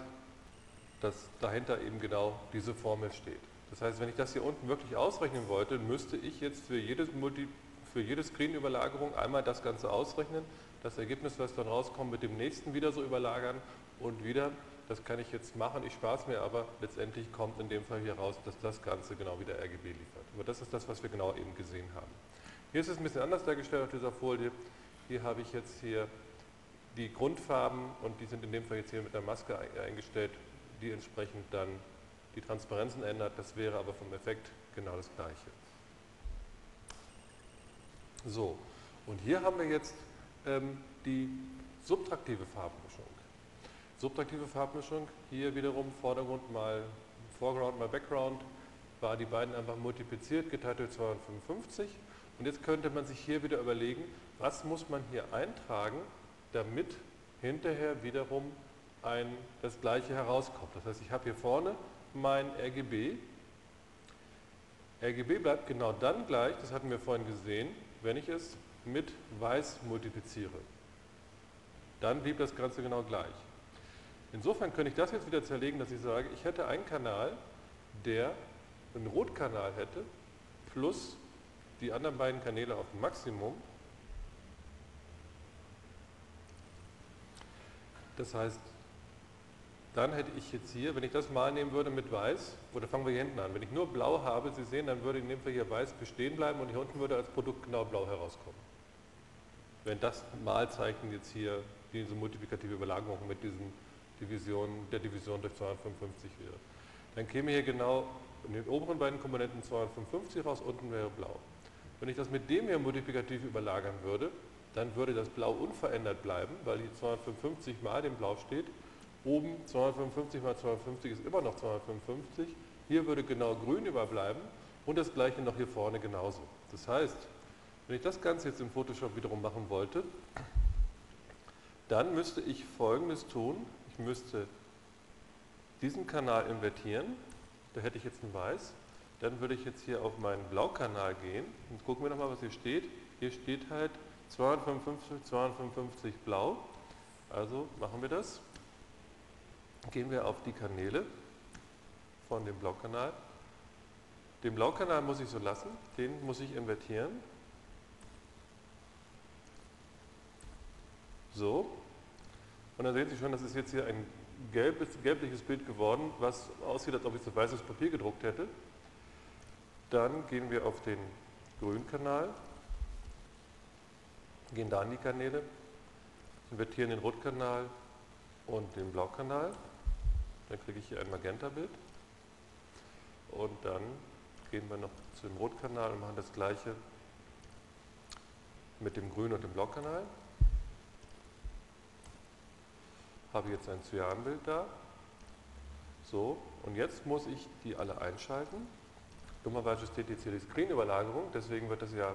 dass dahinter eben genau diese Formel steht. Das heißt, wenn ich das hier unten wirklich ausrechnen wollte, müsste ich jetzt für, jedes Multi, für jede Screen-Überlagerung einmal das Ganze ausrechnen, das Ergebnis, was dann rauskommt, mit dem nächsten wieder so überlagern und wieder. Das kann ich jetzt machen, ich spare es mir, aber letztendlich kommt in dem Fall hier raus, dass das Ganze genau wieder RGB liefert. Aber das ist das, was wir genau eben gesehen haben. Hier ist es ein bisschen anders dargestellt auf dieser Folie. Hier habe ich jetzt hier die Grundfarben und die sind in dem Fall jetzt hier mit der Maske eingestellt, die entsprechend dann die Transparenzen ändert. Das wäre aber vom Effekt genau das gleiche. So, und hier haben wir jetzt ähm, die subtraktive Farbmischung. Subtraktive Farbmischung, hier wiederum Vordergrund mal Foreground mal Background, war die beiden einfach multipliziert, geteilt durch 255. Und jetzt könnte man sich hier wieder überlegen, was muss man hier eintragen, damit hinterher wiederum ein, das gleiche herauskommt. Das heißt, ich habe hier vorne mein RGB. RGB bleibt genau dann gleich, das hatten wir vorhin gesehen, wenn ich es mit weiß multipliziere. Dann blieb das Ganze genau gleich. Insofern könnte ich das jetzt wieder zerlegen, dass ich sage, ich hätte einen Kanal, der einen Rotkanal hätte, plus die anderen beiden Kanäle auf Maximum. Das heißt, dann hätte ich jetzt hier, wenn ich das mal nehmen würde mit weiß, oder fangen wir hier hinten an, wenn ich nur blau habe, Sie sehen, dann würde in dem Fall hier weiß bestehen bleiben und hier unten würde als Produkt genau blau herauskommen wenn das Malzeichen jetzt hier diese multiplikative Überlagerung mit diesen Division, der Division durch 255 wäre. Dann käme hier genau in den oberen beiden Komponenten 255 raus, unten wäre blau. Wenn ich das mit dem hier multiplikativ überlagern würde, dann würde das Blau unverändert bleiben, weil hier 255 mal dem Blau steht. Oben 255 mal 250 ist immer noch 255. Hier würde genau grün überbleiben und das gleiche noch hier vorne genauso. Das heißt, wenn ich das Ganze jetzt im Photoshop wiederum machen wollte, dann müsste ich folgendes tun. Ich müsste diesen Kanal invertieren. Da hätte ich jetzt ein Weiß. Dann würde ich jetzt hier auf meinen Blaukanal gehen und gucken wir nochmal, was hier steht. Hier steht halt 255, 255 blau. Also machen wir das. Gehen wir auf die Kanäle von dem Blaukanal. Den Blaukanal muss ich so lassen, den muss ich invertieren. So. Und dann sehen Sie schon, das ist jetzt hier ein gelbes, gelbliches Bild geworden, was aussieht, als ob ich so weißes Papier gedruckt hätte. Dann gehen wir auf den Grünkanal, gehen da an die Kanäle, invertieren den Rotkanal und den Blaukanal. Dann kriege ich hier ein Magenta-Bild. Und dann gehen wir noch zu dem Rotkanal und machen das gleiche mit dem Grün- und dem Blaukanal. Habe jetzt ein Cyanbild da. So, und jetzt muss ich die alle einschalten. Dummerweise steht jetzt hier die Screen-Überlagerung, deswegen wird das ja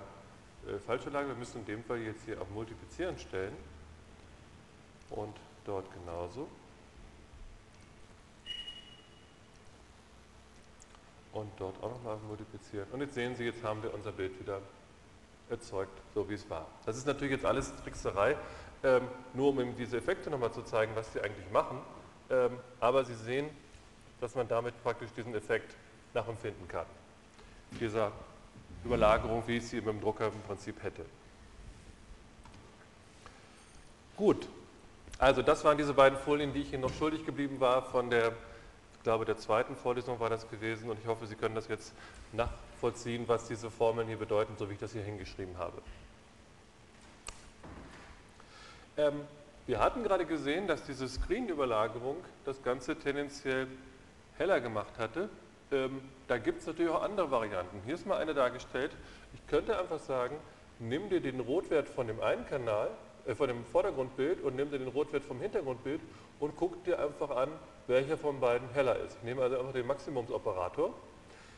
äh, falsch überlagert. Wir müssen in dem Fall jetzt hier auf Multiplizieren stellen. Und dort genauso. Und dort auch nochmal multiplizieren. Und jetzt sehen Sie, jetzt haben wir unser Bild wieder erzeugt, so wie es war. Das ist natürlich jetzt alles Trickserei, ähm, nur um Ihnen diese Effekte nochmal zu zeigen, was sie eigentlich machen. Ähm, aber Sie sehen, dass man damit praktisch diesen Effekt nachempfinden kann dieser Überlagerung, wie ich sie mit dem Drucker im Prinzip hätte. Gut, also das waren diese beiden Folien, die ich Ihnen noch schuldig geblieben war von der, ich glaube, der zweiten Vorlesung war das gewesen und ich hoffe, Sie können das jetzt nachvollziehen, was diese Formeln hier bedeuten, so wie ich das hier hingeschrieben habe. Ähm, wir hatten gerade gesehen, dass diese Screen-Überlagerung das Ganze tendenziell heller gemacht hatte ähm, da gibt es natürlich auch andere Varianten. Hier ist mal eine dargestellt. Ich könnte einfach sagen, nimm dir den Rotwert von dem einen Kanal, äh, von dem Vordergrundbild und nimm dir den Rotwert vom Hintergrundbild und guck dir einfach an, welcher von beiden heller ist. Ich nehme also einfach den Maximumsoperator.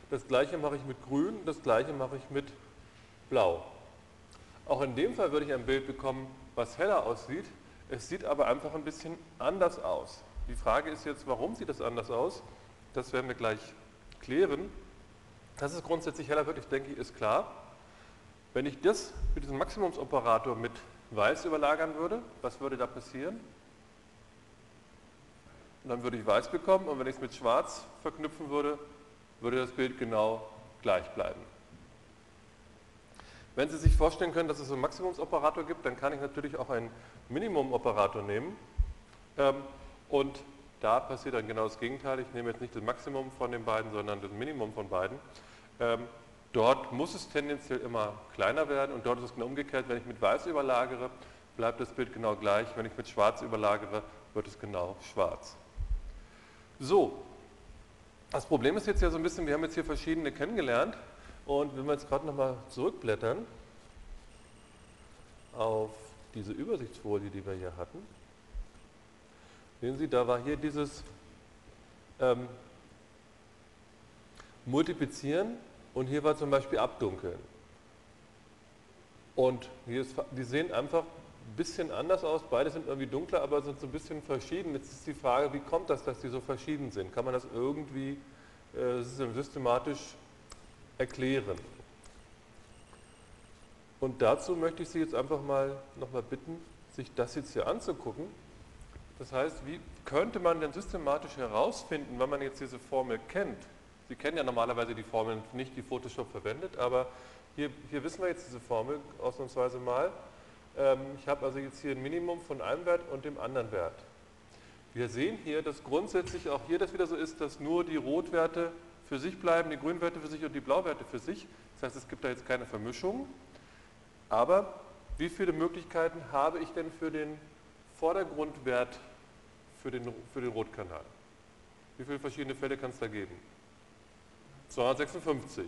Das gleiche mache ich mit grün, das gleiche mache ich mit blau. Auch in dem Fall würde ich ein Bild bekommen, was heller aussieht. Es sieht aber einfach ein bisschen anders aus. Die Frage ist jetzt, warum sieht das anders aus? Das werden wir gleich klären. Dass es grundsätzlich heller wird, ich denke, ist klar. Wenn ich das mit diesem Maximumsoperator mit weiß überlagern würde, was würde da passieren? Dann würde ich weiß bekommen und wenn ich es mit schwarz verknüpfen würde, würde das Bild genau gleich bleiben. Wenn Sie sich vorstellen können, dass es einen Maximumsoperator gibt, dann kann ich natürlich auch einen Minimumoperator nehmen. Ähm, und da passiert dann genau das Gegenteil. Ich nehme jetzt nicht das Maximum von den beiden, sondern das Minimum von beiden. Ähm, dort muss es tendenziell immer kleiner werden und dort ist es genau umgekehrt. Wenn ich mit weiß überlagere, bleibt das Bild genau gleich. Wenn ich mit schwarz überlagere, wird es genau schwarz. So, das Problem ist jetzt ja so ein bisschen, wir haben jetzt hier verschiedene kennengelernt und wenn wir jetzt gerade nochmal zurückblättern auf diese Übersichtsfolie, die wir hier hatten, Sehen Sie, da war hier dieses ähm, Multiplizieren und hier war zum Beispiel Abdunkeln. Und hier ist, die sehen einfach ein bisschen anders aus, beide sind irgendwie dunkler, aber sind so ein bisschen verschieden. Jetzt ist die Frage, wie kommt das, dass die so verschieden sind? Kann man das irgendwie äh, systematisch erklären? Und dazu möchte ich Sie jetzt einfach mal nochmal bitten, sich das jetzt hier anzugucken. Das heißt, wie könnte man denn systematisch herausfinden, wenn man jetzt diese Formel kennt? Sie kennen ja normalerweise die Formeln nicht, die Photoshop verwendet, aber hier, hier wissen wir jetzt diese Formel ausnahmsweise mal. Ähm, ich habe also jetzt hier ein Minimum von einem Wert und dem anderen Wert. Wir sehen hier, dass grundsätzlich auch hier das wieder so ist, dass nur die Rotwerte für sich bleiben, die Grünwerte für sich und die Blauwerte für sich. Das heißt, es gibt da jetzt keine Vermischung. Aber wie viele Möglichkeiten habe ich denn für den Vordergrundwert für den, für den Rotkanal. Wie viele verschiedene Fälle kann es da geben? 256.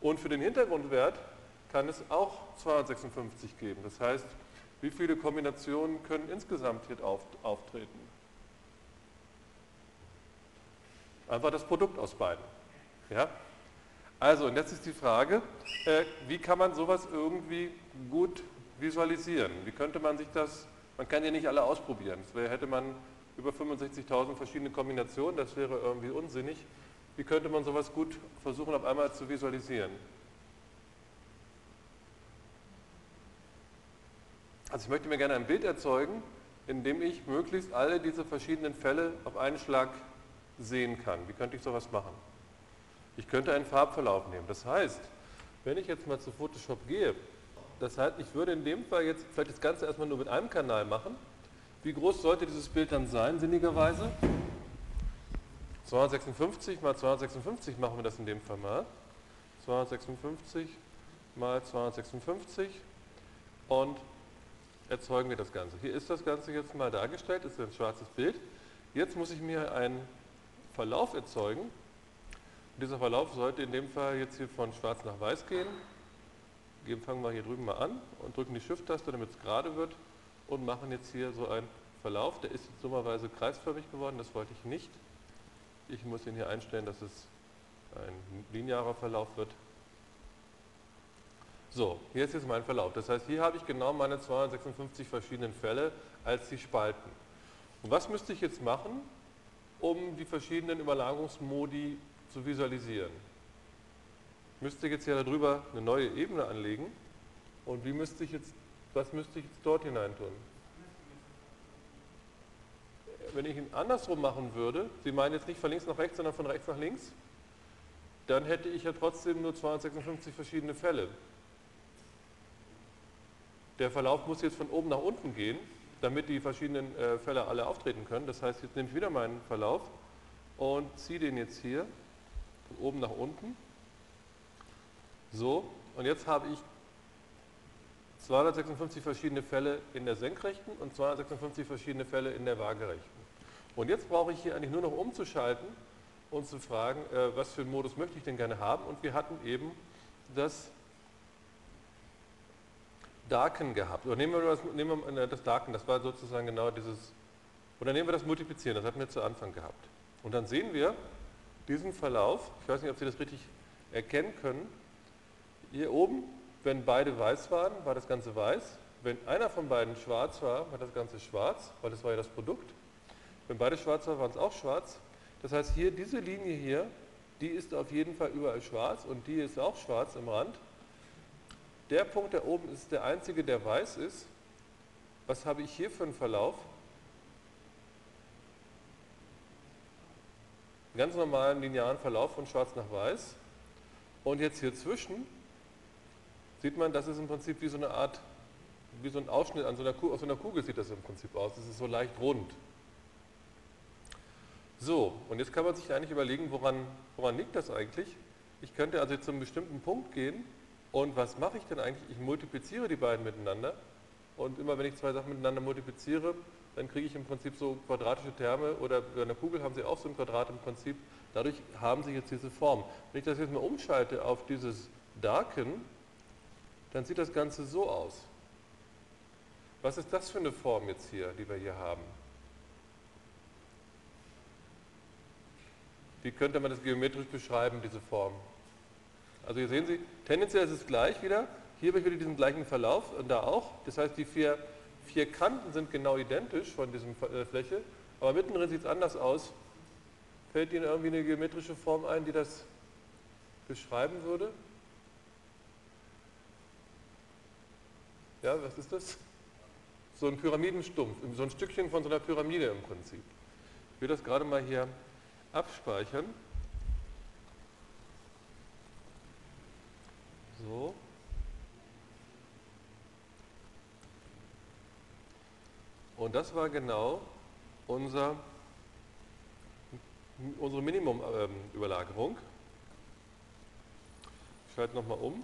Und für den Hintergrundwert kann es auch 256 geben. Das heißt, wie viele Kombinationen können insgesamt hier auftreten? Einfach das Produkt aus beiden. Ja? Also, und jetzt ist die Frage, äh, wie kann man sowas irgendwie gut visualisieren? Wie könnte man sich das, man kann ja nicht alle ausprobieren. Das wäre, hätte man über 65.000 verschiedene Kombinationen, das wäre irgendwie unsinnig. Wie könnte man sowas gut versuchen, auf einmal zu visualisieren? Also ich möchte mir gerne ein Bild erzeugen, in dem ich möglichst alle diese verschiedenen Fälle auf einen Schlag sehen kann. Wie könnte ich sowas machen? Ich könnte einen Farbverlauf nehmen. Das heißt, wenn ich jetzt mal zu Photoshop gehe, das heißt, ich würde in dem Fall jetzt vielleicht das Ganze erstmal nur mit einem Kanal machen. Wie groß sollte dieses Bild dann sein, sinnigerweise? 256 mal 256 machen wir das in dem Fall mal. 256 mal 256 und erzeugen wir das Ganze. Hier ist das Ganze jetzt mal dargestellt, ist ein schwarzes Bild. Jetzt muss ich mir einen Verlauf erzeugen. Dieser Verlauf sollte in dem Fall jetzt hier von schwarz nach weiß gehen. Fangen wir hier drüben mal an und drücken die Shift-Taste, damit es gerade wird und machen jetzt hier so einen Verlauf. Der ist jetzt dummerweise kreisförmig geworden, das wollte ich nicht. Ich muss ihn hier einstellen, dass es ein linearer Verlauf wird. So, hier ist jetzt mein Verlauf. Das heißt, hier habe ich genau meine 256 verschiedenen Fälle als die Spalten. Und was müsste ich jetzt machen, um die verschiedenen Überlagerungsmodi zu visualisieren? Ich müsste jetzt ja darüber eine neue Ebene anlegen. Und wie müsste ich jetzt, was müsste ich jetzt dort hinein tun? Wenn ich ihn andersrum machen würde, Sie meinen jetzt nicht von links nach rechts, sondern von rechts nach links, dann hätte ich ja trotzdem nur 256 verschiedene Fälle. Der Verlauf muss jetzt von oben nach unten gehen, damit die verschiedenen äh, Fälle alle auftreten können. Das heißt, jetzt nehme ich wieder meinen Verlauf und ziehe den jetzt hier von oben nach unten. So, und jetzt habe ich 256 verschiedene Fälle in der senkrechten und 256 verschiedene Fälle in der waagerechten. Und jetzt brauche ich hier eigentlich nur noch umzuschalten und zu fragen, äh, was für einen Modus möchte ich denn gerne haben. Und wir hatten eben das Darken gehabt. Oder nehmen wir das, nehmen wir äh, das Darken, das war sozusagen genau dieses, oder nehmen wir das Multiplizieren, das hatten wir zu Anfang gehabt. Und dann sehen wir diesen Verlauf, ich weiß nicht, ob Sie das richtig erkennen können, hier oben, wenn beide weiß waren, war das Ganze weiß. Wenn einer von beiden schwarz war, war das Ganze schwarz, weil das war ja das Produkt. Wenn beide schwarz waren, waren es auch schwarz. Das heißt, hier diese Linie hier, die ist auf jeden Fall überall schwarz und die ist auch schwarz im Rand. Der Punkt da oben ist der einzige, der weiß ist. Was habe ich hier für einen Verlauf? Einen ganz normalen linearen Verlauf von schwarz nach weiß. Und jetzt hier zwischen sieht man, das ist im Prinzip wie so eine Art, wie so ein Ausschnitt an so einer Kugel, aus so einer Kugel sieht das im Prinzip aus. Das ist so leicht rund. So, und jetzt kann man sich eigentlich überlegen, woran, woran liegt das eigentlich? Ich könnte also zu einem bestimmten Punkt gehen und was mache ich denn eigentlich? Ich multipliziere die beiden miteinander und immer wenn ich zwei Sachen miteinander multipliziere, dann kriege ich im Prinzip so quadratische Terme oder bei einer Kugel haben sie auch so ein Quadrat im Prinzip. Dadurch haben sie jetzt diese Form. Wenn ich das jetzt mal umschalte auf dieses Darken, dann sieht das Ganze so aus. Was ist das für eine Form jetzt hier, die wir hier haben? Wie könnte man das geometrisch beschreiben, diese Form? Also hier sehen Sie, tendenziell ist es gleich wieder. Hier habe ich wieder diesen gleichen Verlauf und da auch. Das heißt, die vier, vier Kanten sind genau identisch von dieser äh, Fläche, aber mittendrin sieht es anders aus. Fällt Ihnen irgendwie eine geometrische Form ein, die das beschreiben würde? Ja, was ist das? So ein Pyramidenstumpf, so ein Stückchen von so einer Pyramide im Prinzip. Ich will das gerade mal hier abspeichern. So. Und das war genau unser, unsere Minimumüberlagerung. Ich schalte nochmal um.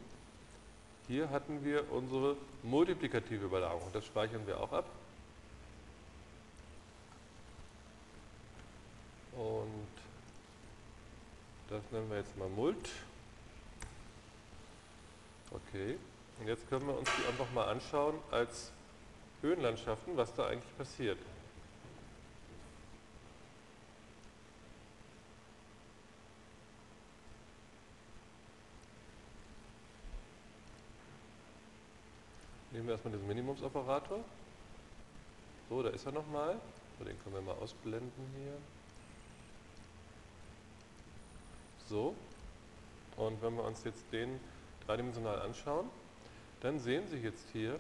Hier hatten wir unsere multiplikative Überlagerung. Das speichern wir auch ab. Und das nennen wir jetzt mal Mult. Okay. Und jetzt können wir uns die einfach mal anschauen als Höhenlandschaften, was da eigentlich passiert. Nehmen wir erstmal diesen Minimumsoperator. So, da ist er nochmal. So, den können wir mal ausblenden hier. So. Und wenn wir uns jetzt den dreidimensional anschauen, dann sehen Sie jetzt hier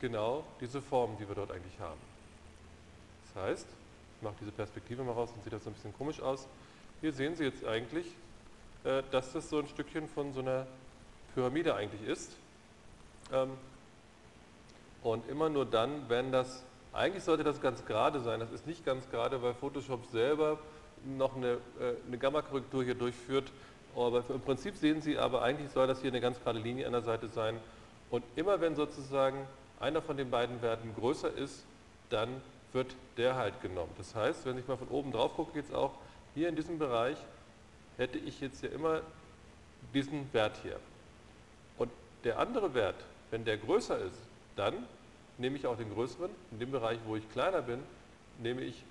genau diese Form, die wir dort eigentlich haben. Das heißt, ich mache diese Perspektive mal raus, dann sieht das ein bisschen komisch aus. Hier sehen Sie jetzt eigentlich, äh, dass das so ein Stückchen von so einer Pyramide eigentlich ist. Ähm, und immer nur dann, wenn das, eigentlich sollte das ganz gerade sein, das ist nicht ganz gerade, weil Photoshop selber noch eine, äh, eine Gamma-Korrektur hier durchführt. Aber im Prinzip sehen Sie aber, eigentlich soll das hier eine ganz gerade Linie an der Seite sein. Und immer wenn sozusagen einer von den beiden Werten größer ist, dann wird der halt genommen. Das heißt, wenn ich mal von oben drauf gucke, jetzt auch hier in diesem Bereich, hätte ich jetzt ja immer diesen Wert hier. Und der andere Wert, wenn der größer ist, dann nehme ich auch den größeren. In dem Bereich, wo ich kleiner bin, nehme ich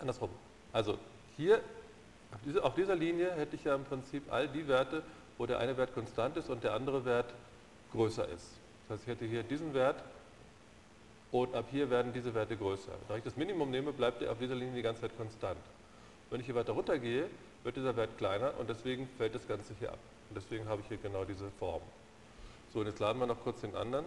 andersrum. Also hier auf dieser Linie hätte ich ja im Prinzip all die Werte, wo der eine Wert konstant ist und der andere Wert größer ist. Das heißt, ich hätte hier diesen Wert und ab hier werden diese Werte größer. Da ich das Minimum nehme, bleibt er auf dieser Linie die ganze Zeit konstant. Wenn ich hier weiter runter gehe, wird dieser Wert kleiner und deswegen fällt das Ganze hier ab. Und deswegen habe ich hier genau diese Form. So, und jetzt laden wir noch kurz den anderen.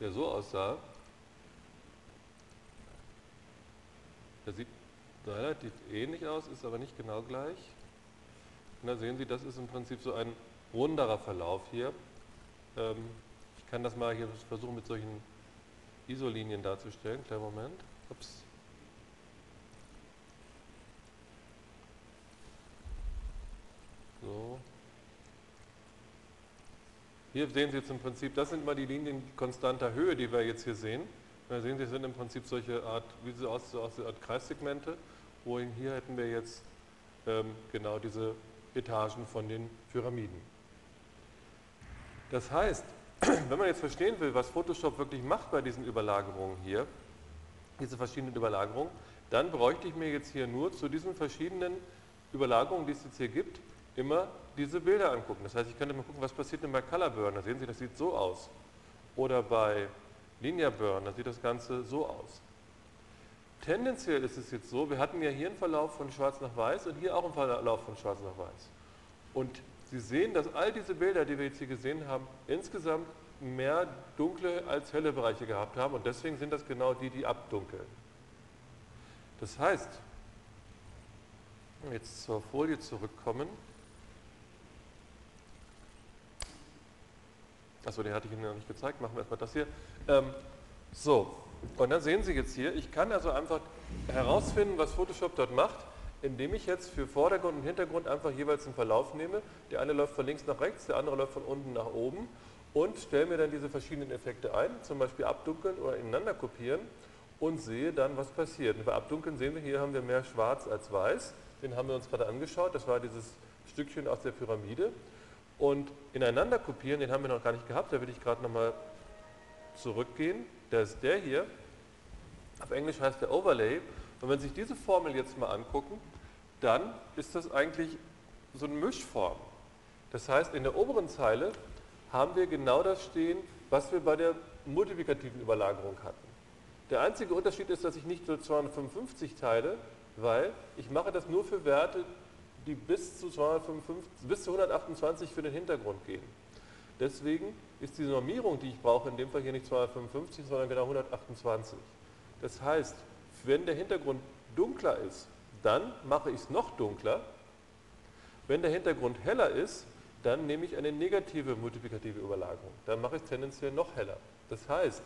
Der so aussah. Der sieht relativ ähnlich aus, ist aber nicht genau gleich. Da sehen Sie, das ist im Prinzip so ein runderer Verlauf hier. Ähm, ich kann das mal hier versuchen mit solchen Isolinien darzustellen. Kleinen Moment. Ups. So. Hier sehen Sie jetzt im Prinzip, das sind mal die Linien konstanter Höhe, die wir jetzt hier sehen. Da sehen Sie, sind im Prinzip solche Art, wie sie aus, so Art Kreissegmente, wohin hier hätten wir jetzt ähm, genau diese Etagen von den Pyramiden. Das heißt, wenn man jetzt verstehen will, was Photoshop wirklich macht bei diesen Überlagerungen hier, diese verschiedenen Überlagerungen, dann bräuchte ich mir jetzt hier nur zu diesen verschiedenen Überlagerungen, die es jetzt hier gibt, immer diese Bilder angucken. Das heißt, ich könnte mal gucken, was passiert denn bei Color Burn. Da sehen Sie, das sieht so aus. Oder bei Linear Burn, da sieht das Ganze so aus. Tendenziell ist es jetzt so, wir hatten ja hier einen Verlauf von schwarz nach weiß und hier auch einen Verlauf von schwarz nach weiß. Und Sie sehen, dass all diese Bilder, die wir jetzt hier gesehen haben, insgesamt mehr dunkle als helle Bereiche gehabt haben und deswegen sind das genau die, die abdunkeln. Das heißt, jetzt zur Folie zurückkommen, Achso, den hatte ich Ihnen noch nicht gezeigt, machen wir erstmal das hier. Ähm, so, und dann sehen Sie jetzt hier, ich kann also einfach herausfinden, was Photoshop dort macht, indem ich jetzt für Vordergrund und Hintergrund einfach jeweils einen Verlauf nehme. Der eine läuft von links nach rechts, der andere läuft von unten nach oben und stelle mir dann diese verschiedenen Effekte ein, zum Beispiel abdunkeln oder ineinander kopieren und sehe dann, was passiert. Und bei Abdunkeln sehen wir, hier haben wir mehr schwarz als weiß. Den haben wir uns gerade angeschaut, das war dieses Stückchen aus der Pyramide. Und ineinander kopieren, den haben wir noch gar nicht gehabt, da will ich gerade nochmal zurückgehen. Das ist der hier. Auf Englisch heißt der Overlay. Und wenn Sie sich diese Formel jetzt mal angucken, dann ist das eigentlich so eine Mischform. Das heißt, in der oberen Zeile haben wir genau das stehen, was wir bei der multiplikativen Überlagerung hatten. Der einzige Unterschied ist, dass ich nicht nur 255 teile, weil ich mache das nur für Werte, die bis zu, 255, bis zu 128 für den Hintergrund gehen. Deswegen ist die Normierung, die ich brauche, in dem Fall hier nicht 255, sondern genau 128. Das heißt, wenn der Hintergrund dunkler ist, dann mache ich es noch dunkler. Wenn der Hintergrund heller ist, dann nehme ich eine negative multiplikative Überlagerung. Dann mache ich es tendenziell noch heller. Das heißt,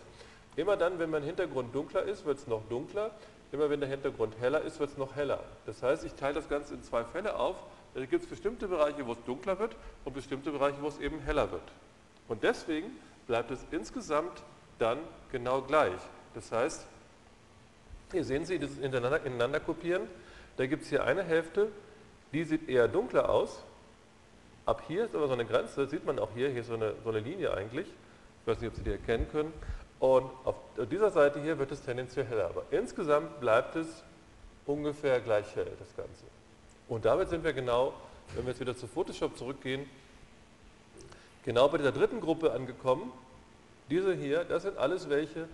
immer dann, wenn mein Hintergrund dunkler ist, wird es noch dunkler. Immer wenn der Hintergrund heller ist, wird es noch heller. Das heißt, ich teile das Ganze in zwei Fälle auf. Da gibt es bestimmte Bereiche, wo es dunkler wird und bestimmte Bereiche, wo es eben heller wird. Und deswegen bleibt es insgesamt dann genau gleich. Das heißt, Hier sehen Sie das ineinander, ineinander kopieren. Da gibt es hier eine Hälfte, die sieht eher dunkler aus. Ab hier ist aber so eine Grenze, sieht man auch hier, hier ist so eine, so eine Linie eigentlich. Ich weiß nicht, ob Sie die erkennen können. Und auf dieser Seite hier wird es tendenziell heller. Aber insgesamt bleibt es ungefähr gleich hell, das Ganze. Und damit sind wir genau, wenn wir jetzt wieder zu Photoshop zurückgehen, genau bei dieser dritten Gruppe angekommen. Diese hier, das sind alles welche,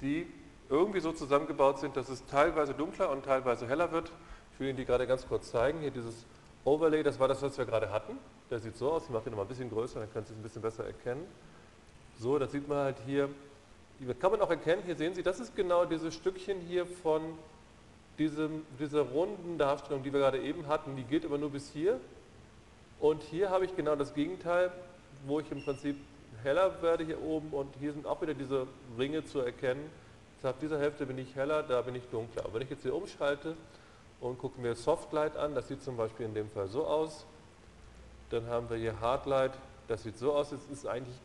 die irgendwie so zusammengebaut sind, dass es teilweise dunkler und teilweise heller wird. Ich will Ihnen die gerade ganz kurz zeigen. Hier dieses Overlay, das war das, was wir gerade hatten. Der sieht so aus. Ich mache ihn noch mal ein bisschen größer, dann können Sie es ein bisschen besser erkennen. So, das sieht man halt hier. Hier kann man auch erkennen, hier sehen Sie, das ist genau dieses Stückchen hier von diesem, dieser runden Darstellung, die wir gerade eben hatten. Die geht aber nur bis hier. Und hier habe ich genau das Gegenteil, wo ich im Prinzip heller werde hier oben und hier sind auch wieder diese Ringe zu erkennen. Heißt, dieser Hälfte bin ich heller, da bin ich dunkler. Aber wenn ich jetzt hier umschalte und gucke mir Softlight an, das sieht zum Beispiel in dem Fall so aus. Dann haben wir hier Hardlight, das sieht so aus, es ist eigentlich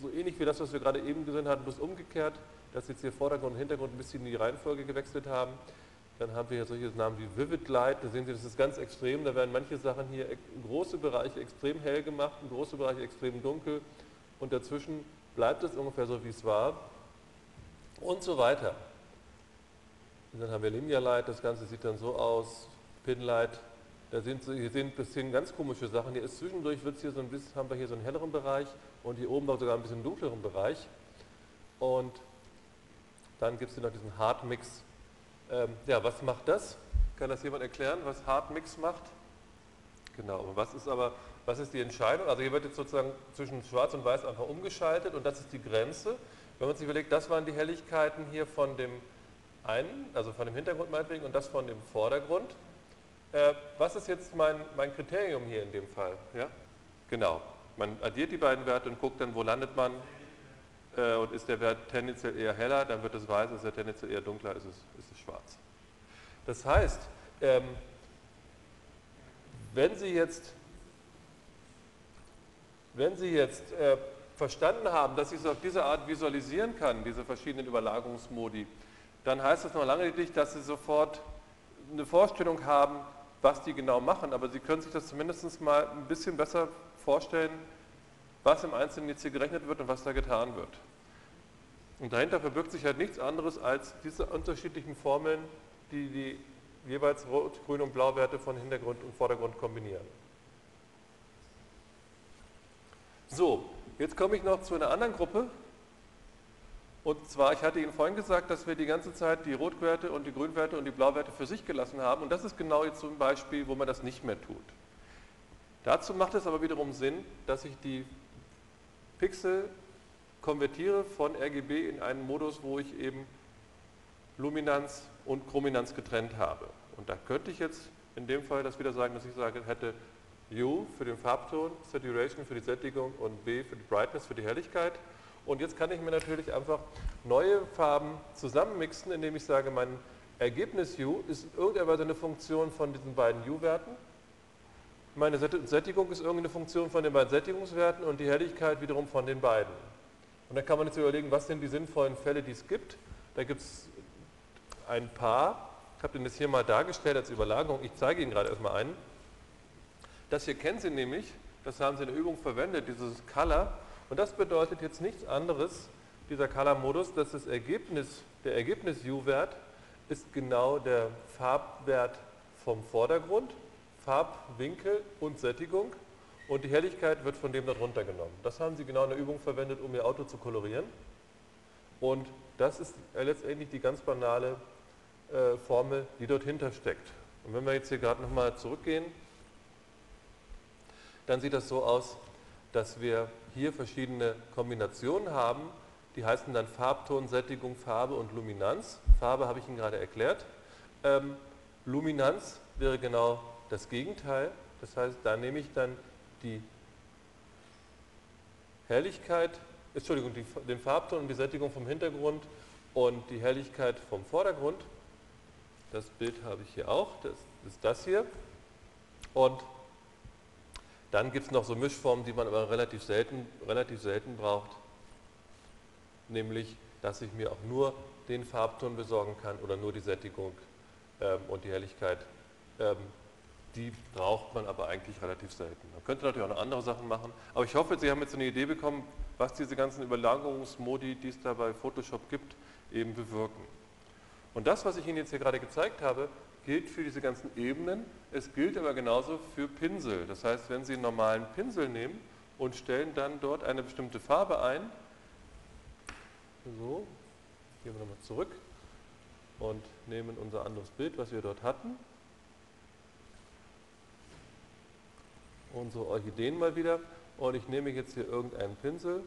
so ähnlich wie das, was wir gerade eben gesehen hatten, bloß umgekehrt, dass jetzt hier Vordergrund und Hintergrund ein bisschen in die Reihenfolge gewechselt haben. Dann haben wir hier solche Namen wie Vivid Light, da sehen Sie, das ist ganz extrem, da werden manche Sachen hier, große Bereiche extrem hell gemacht, große Bereiche extrem dunkel und dazwischen bleibt es ungefähr so, wie es war und so weiter. Und dann haben wir Linear Light, das Ganze sieht dann so aus, Pinlight, da sind, hier sind ein bisschen ganz komische Sachen. Hier ist zwischendurch wird's hier so ein bisschen, haben wir hier so einen helleren Bereich und hier oben sogar ein bisschen dunkleren Bereich. Und dann gibt es hier noch diesen Hard Mix. Ähm, ja, was macht das? Kann das jemand erklären, was Hard Mix macht? Genau, was ist aber, was ist die Entscheidung? Also hier wird jetzt sozusagen zwischen Schwarz und Weiß einfach umgeschaltet und das ist die Grenze. Wenn man sich überlegt, das waren die Helligkeiten hier von dem einen, also von dem Hintergrund meinetwegen und das von dem Vordergrund. Äh, was ist jetzt mein, mein Kriterium hier in dem Fall? Ja? Genau, man addiert die beiden Werte und guckt dann, wo landet man äh, und ist der Wert tendenziell eher heller, dann wird es weiß, ist er tendenziell eher dunkler, ist es, ist es schwarz. Das heißt, ähm, wenn Sie jetzt, wenn Sie jetzt äh, verstanden haben, dass ich es auf diese Art visualisieren kann, diese verschiedenen Überlagerungsmodi, dann heißt das noch lange nicht, dass Sie sofort eine Vorstellung haben, was die genau machen, aber Sie können sich das zumindest mal ein bisschen besser vorstellen, was im Einzelnen jetzt hier gerechnet wird und was da getan wird. Und dahinter verbirgt sich halt nichts anderes als diese unterschiedlichen Formeln, die die jeweils Rot-, Grün- und Blauwerte von Hintergrund und Vordergrund kombinieren. So, Jetzt komme ich noch zu einer anderen Gruppe. Und zwar, ich hatte Ihnen vorhin gesagt, dass wir die ganze Zeit die Rotwerte und die Grünwerte und die Blauwerte für sich gelassen haben. Und das ist genau jetzt so ein Beispiel, wo man das nicht mehr tut. Dazu macht es aber wiederum Sinn, dass ich die Pixel konvertiere von RGB in einen Modus, wo ich eben Luminanz und Chrominanz getrennt habe. Und da könnte ich jetzt in dem Fall das wieder sagen, dass ich sage, hätte U für den Farbton, Saturation für die Sättigung und B für die Brightness, für die Helligkeit. Und jetzt kann ich mir natürlich einfach neue Farben zusammenmixen, indem ich sage, mein Ergebnis U ist in irgendeiner Weise eine Funktion von diesen beiden U-Werten. Meine Sättigung ist irgendeine Funktion von den beiden Sättigungswerten und die Helligkeit wiederum von den beiden. Und dann kann man jetzt überlegen, was sind die sinnvollen Fälle, die es gibt. Da gibt es ein paar. Ich habe Ihnen das hier mal dargestellt als Überlagerung. Ich zeige Ihnen gerade erstmal einen. Das hier kennen Sie nämlich, das haben Sie in der Übung verwendet, dieses Color. Und das bedeutet jetzt nichts anderes, dieser Color-Modus, dass das Ergebnis, der Ergebnis-U-Wert ist genau der Farbwert vom Vordergrund, Farbwinkel und Sättigung und die Helligkeit wird von dem darunter genommen. Das haben Sie genau in der Übung verwendet, um Ihr Auto zu kolorieren. Und das ist letztendlich die ganz banale äh, Formel, die dort hinter steckt. Und wenn wir jetzt hier gerade nochmal zurückgehen, dann sieht das so aus, dass wir hier verschiedene Kombinationen haben, die heißen dann Farbton, Sättigung, Farbe und Luminanz. Farbe habe ich Ihnen gerade erklärt. Ähm, Luminanz wäre genau das Gegenteil. Das heißt, da nehme ich dann die Helligkeit, Entschuldigung, die, den Farbton und die Sättigung vom Hintergrund und die Helligkeit vom Vordergrund. Das Bild habe ich hier auch, das ist das hier. Und dann gibt es noch so Mischformen, die man aber relativ selten, relativ selten braucht, nämlich, dass ich mir auch nur den Farbton besorgen kann oder nur die Sättigung ähm, und die Helligkeit. Ähm, die braucht man aber eigentlich relativ selten. Man könnte natürlich auch noch andere Sachen machen, aber ich hoffe, Sie haben jetzt eine Idee bekommen, was diese ganzen Überlagerungsmodi, die es da bei Photoshop gibt, eben bewirken. Und das, was ich Ihnen jetzt hier gerade gezeigt habe, gilt für diese ganzen Ebenen, es gilt aber genauso für Pinsel. Das heißt, wenn Sie einen normalen Pinsel nehmen und stellen dann dort eine bestimmte Farbe ein, so, gehen wir nochmal zurück und nehmen unser anderes Bild, was wir dort hatten, unsere Orchideen mal wieder und ich nehme jetzt hier irgendeinen Pinsel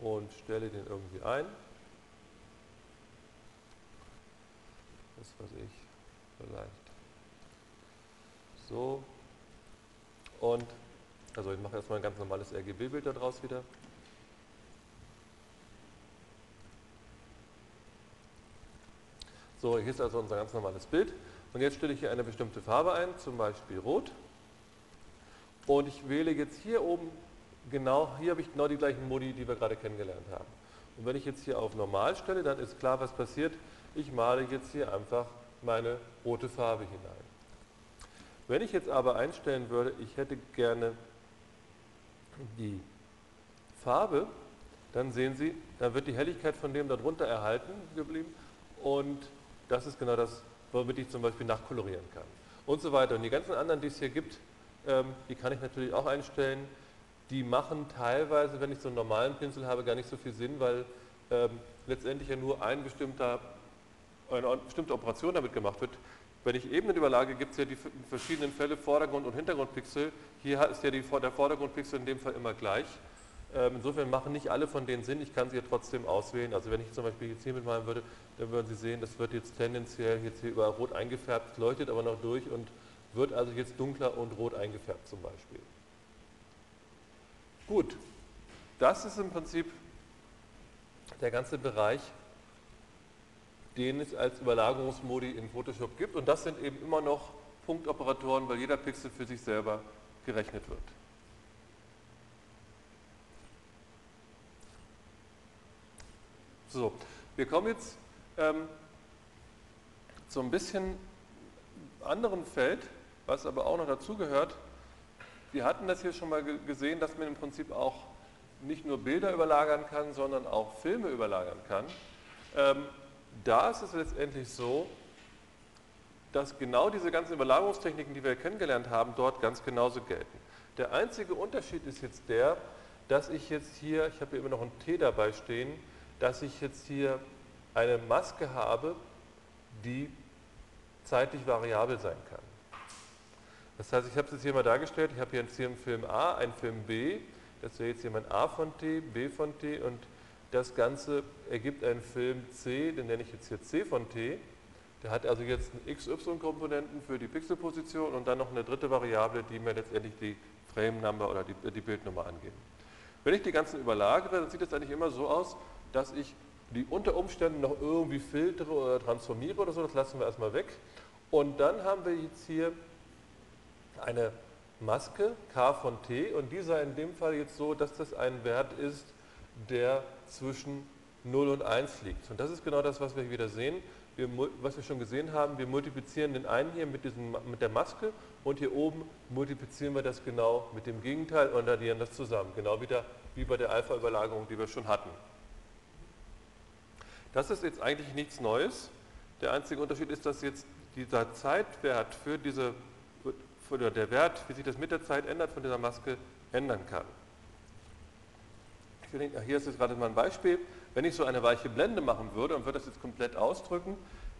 und stelle den irgendwie ein. Das weiß ich, vielleicht so. Und, also ich mache erstmal ein ganz normales RGB-Bild daraus wieder. So, hier ist also unser ganz normales Bild. Und jetzt stelle ich hier eine bestimmte Farbe ein, zum Beispiel Rot. Und ich wähle jetzt hier oben genau, hier habe ich genau die gleichen Modi, die wir gerade kennengelernt haben. Und wenn ich jetzt hier auf Normal stelle, dann ist klar, was passiert. Ich male jetzt hier einfach meine rote Farbe hinein. Wenn ich jetzt aber einstellen würde, ich hätte gerne die Farbe, dann sehen Sie, dann wird die Helligkeit von dem darunter erhalten geblieben und das ist genau das, womit ich zum Beispiel nachkolorieren kann. Und so weiter. Und die ganzen anderen, die es hier gibt, ähm, die kann ich natürlich auch einstellen. Die machen teilweise, wenn ich so einen normalen Pinsel habe, gar nicht so viel Sinn, weil ähm, letztendlich ja nur ein bestimmter, eine bestimmte Operation damit gemacht wird. Wenn ich Ebenen überlage, gibt es ja die verschiedenen Fälle Vordergrund- und Hintergrundpixel. Hier ist ja die, der Vordergrundpixel in dem Fall immer gleich. Ähm, insofern machen nicht alle von denen Sinn, ich kann sie ja trotzdem auswählen. Also wenn ich zum Beispiel jetzt hier mitmalen würde, dann würden Sie sehen, das wird jetzt tendenziell jetzt hier überall rot eingefärbt, leuchtet aber noch durch und wird also jetzt dunkler und rot eingefärbt zum Beispiel. Gut, das ist im Prinzip der ganze Bereich, den es als Überlagerungsmodi in Photoshop gibt und das sind eben immer noch Punktoperatoren, weil jeder Pixel für sich selber gerechnet wird. So, wir kommen jetzt ähm, zu ein bisschen anderen Feld, was aber auch noch dazugehört. Wir hatten das hier schon mal gesehen, dass man im Prinzip auch nicht nur Bilder überlagern kann, sondern auch Filme überlagern kann. Ähm, da ist es letztendlich so, dass genau diese ganzen Überlagerungstechniken, die wir kennengelernt haben, dort ganz genauso gelten. Der einzige Unterschied ist jetzt der, dass ich jetzt hier, ich habe hier immer noch ein T dabei stehen, dass ich jetzt hier eine Maske habe, die zeitlich variabel sein kann. Das heißt, ich habe es jetzt hier mal dargestellt, ich habe hier einen Film A, einen Film B, das wäre jetzt jemand A von T, B von T und das Ganze ergibt einen Film C, den nenne ich jetzt hier C von T. Der hat also jetzt einen XY-Komponenten für die Pixelposition und dann noch eine dritte Variable, die mir letztendlich die Frame-Number oder die, die Bildnummer angeben. Wenn ich die ganzen überlagere, dann sieht es eigentlich immer so aus, dass ich die unter Umständen noch irgendwie filtere oder transformiere oder so, das lassen wir erstmal weg. Und dann haben wir jetzt hier eine Maske k von t und dieser in dem Fall jetzt so, dass das ein Wert ist, der zwischen 0 und 1 liegt. Und das ist genau das, was wir wieder sehen, wir, was wir schon gesehen haben. Wir multiplizieren den einen hier mit, diesem, mit der Maske und hier oben multiplizieren wir das genau mit dem Gegenteil und addieren das zusammen. Genau wieder wie bei der Alpha-Überlagerung, die wir schon hatten. Das ist jetzt eigentlich nichts Neues. Der einzige Unterschied ist, dass jetzt dieser Zeitwert für diese, oder der Wert, wie sich das mit der Zeit ändert, von dieser Maske ändern kann. Hier ist jetzt gerade mal ein Beispiel. Wenn ich so eine weiche Blende machen würde und würde das jetzt komplett ausdrücken,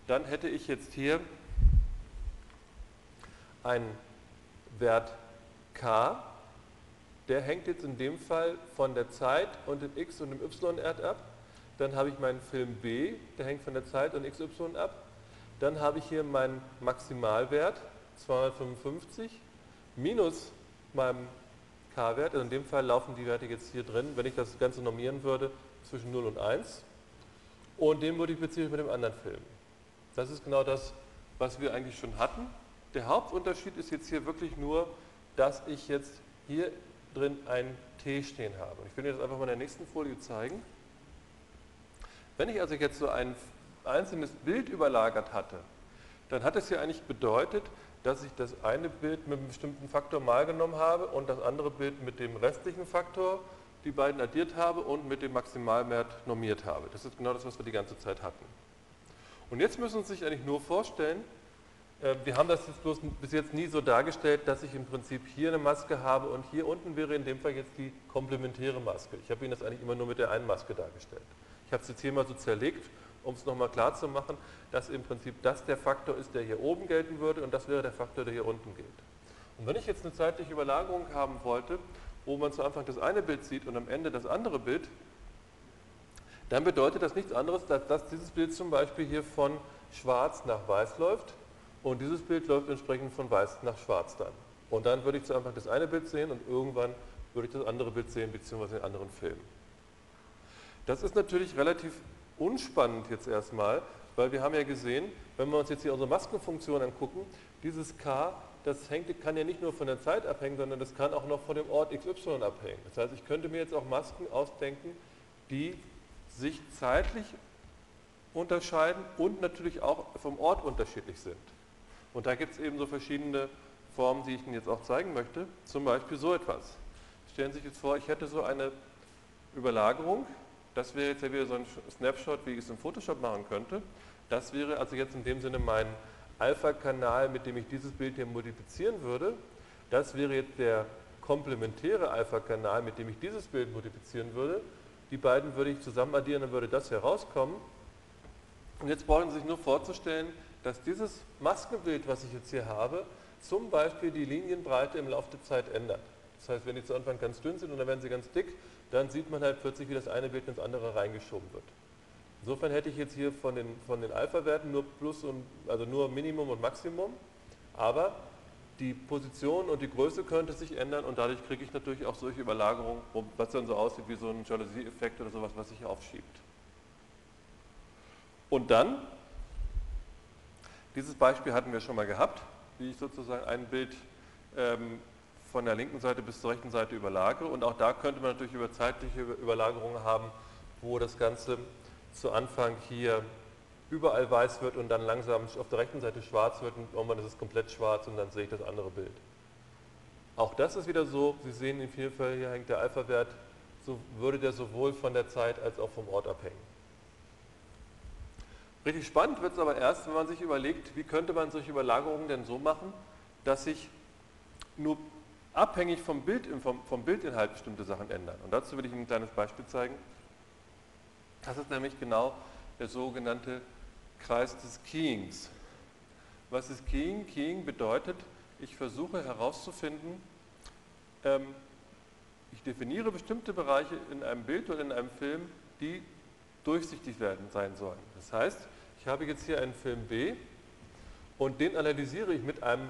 dann hätte ich jetzt hier einen Wert k, der hängt jetzt in dem Fall von der Zeit und dem x und dem y-Wert ab. Dann habe ich meinen Film B, der hängt von der Zeit und XY ab. Dann habe ich hier meinen Maximalwert, 255, minus meinem K-Wert. Also in dem Fall laufen die Werte jetzt hier drin, wenn ich das Ganze normieren würde, zwischen 0 und 1. Und den multipliziere ich mit dem anderen Film. Das ist genau das, was wir eigentlich schon hatten. Der Hauptunterschied ist jetzt hier wirklich nur, dass ich jetzt hier drin ein T stehen habe. Ich will Ihnen das einfach mal in der nächsten Folie zeigen. Wenn ich also jetzt so ein einzelnes Bild überlagert hatte, dann hat es ja eigentlich bedeutet, dass ich das eine Bild mit einem bestimmten Faktor mal genommen habe und das andere Bild mit dem restlichen Faktor, die beiden addiert habe und mit dem Maximalwert normiert habe. Das ist genau das, was wir die ganze Zeit hatten. Und jetzt müssen Sie sich eigentlich nur vorstellen, äh, wir haben das jetzt bloß bis jetzt nie so dargestellt, dass ich im Prinzip hier eine Maske habe und hier unten wäre in dem Fall jetzt die komplementäre Maske. Ich habe Ihnen das eigentlich immer nur mit der einen Maske dargestellt. Ich habe es jetzt hier mal so zerlegt, um es nochmal klar zu machen, dass im Prinzip das der Faktor ist, der hier oben gelten würde und das wäre der Faktor, der hier unten gilt. Und wenn ich jetzt eine zeitliche Überlagerung haben wollte, wo man zu Anfang das eine Bild sieht und am Ende das andere Bild, dann bedeutet das nichts anderes, als dass dieses Bild zum Beispiel hier von schwarz nach weiß läuft und dieses Bild läuft entsprechend von weiß nach schwarz dann. Und dann würde ich zu Anfang das eine Bild sehen und irgendwann würde ich das andere Bild sehen, beziehungsweise den anderen Film. Das ist natürlich relativ unspannend jetzt erstmal, weil wir haben ja gesehen, wenn wir uns jetzt hier unsere Maskenfunktion angucken, dieses k, das hängt, kann ja nicht nur von der Zeit abhängen, sondern das kann auch noch von dem Ort xy abhängen. Das heißt, ich könnte mir jetzt auch Masken ausdenken, die sich zeitlich unterscheiden und natürlich auch vom Ort unterschiedlich sind. Und da gibt es eben so verschiedene Formen, die ich Ihnen jetzt auch zeigen möchte. Zum Beispiel so etwas. Stellen Sie sich jetzt vor, ich hätte so eine Überlagerung. Das wäre jetzt ja wieder so ein Snapshot, wie ich es im Photoshop machen könnte. Das wäre also jetzt in dem Sinne mein Alpha-Kanal, mit dem ich dieses Bild hier multiplizieren würde. Das wäre jetzt der komplementäre Alpha-Kanal, mit dem ich dieses Bild multiplizieren würde. Die beiden würde ich zusammen addieren, dann würde das herauskommen. Und jetzt brauchen Sie sich nur vorzustellen, dass dieses Maskenbild, was ich jetzt hier habe, zum Beispiel die Linienbreite im Laufe der Zeit ändert. Das heißt, wenn die zu Anfang ganz dünn sind und dann werden sie ganz dick, dann sieht man halt plötzlich, wie das eine Bild ins andere reingeschoben wird. Insofern hätte ich jetzt hier von den, von den Alpha-Werten nur Plus und also nur Minimum und Maximum, aber die Position und die Größe könnte sich ändern und dadurch kriege ich natürlich auch solche Überlagerungen, was dann so aussieht wie so ein Jalousie-Effekt oder sowas, was sich aufschiebt. Und dann dieses Beispiel hatten wir schon mal gehabt, wie ich sozusagen ein Bild ähm, von der linken Seite bis zur rechten Seite überlagere. Und auch da könnte man natürlich über zeitliche Überlagerungen haben, wo das Ganze zu Anfang hier überall weiß wird und dann langsam auf der rechten Seite schwarz wird und irgendwann ist es komplett schwarz und dann sehe ich das andere Bild. Auch das ist wieder so, Sie sehen in vielen Fällen, hier hängt der Alpha-Wert, so würde der sowohl von der Zeit als auch vom Ort abhängen. Richtig spannend wird es aber erst, wenn man sich überlegt, wie könnte man solche Überlagerungen denn so machen, dass sich nur abhängig vom, Bild, vom, vom Bildinhalt bestimmte Sachen ändern. Und dazu will ich Ihnen ein kleines Beispiel zeigen. Das ist nämlich genau der sogenannte Kreis des Keyings. Was ist Keying? Keying bedeutet, ich versuche herauszufinden, ähm, ich definiere bestimmte Bereiche in einem Bild oder in einem Film, die durchsichtig werden sein sollen. Das heißt, ich habe jetzt hier einen Film B und den analysiere ich mit einem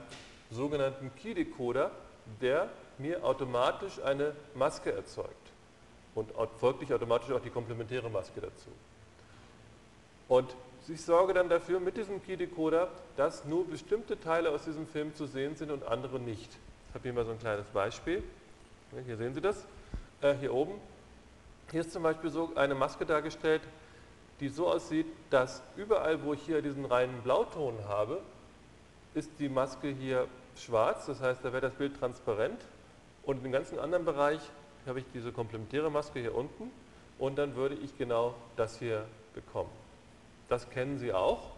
sogenannten Key-Decoder, der mir automatisch eine Maske erzeugt und folglich automatisch auch die komplementäre Maske dazu. Und ich sorge dann dafür mit diesem Key-Decoder, dass nur bestimmte Teile aus diesem Film zu sehen sind und andere nicht. Ich habe hier mal so ein kleines Beispiel. Hier sehen Sie das. Äh, hier oben. Hier ist zum Beispiel so eine Maske dargestellt, die so aussieht, dass überall, wo ich hier diesen reinen Blauton habe, ist die Maske hier schwarz, das heißt, da wäre das Bild transparent und im ganzen anderen Bereich habe ich diese komplementäre Maske hier unten und dann würde ich genau das hier bekommen. Das kennen Sie auch.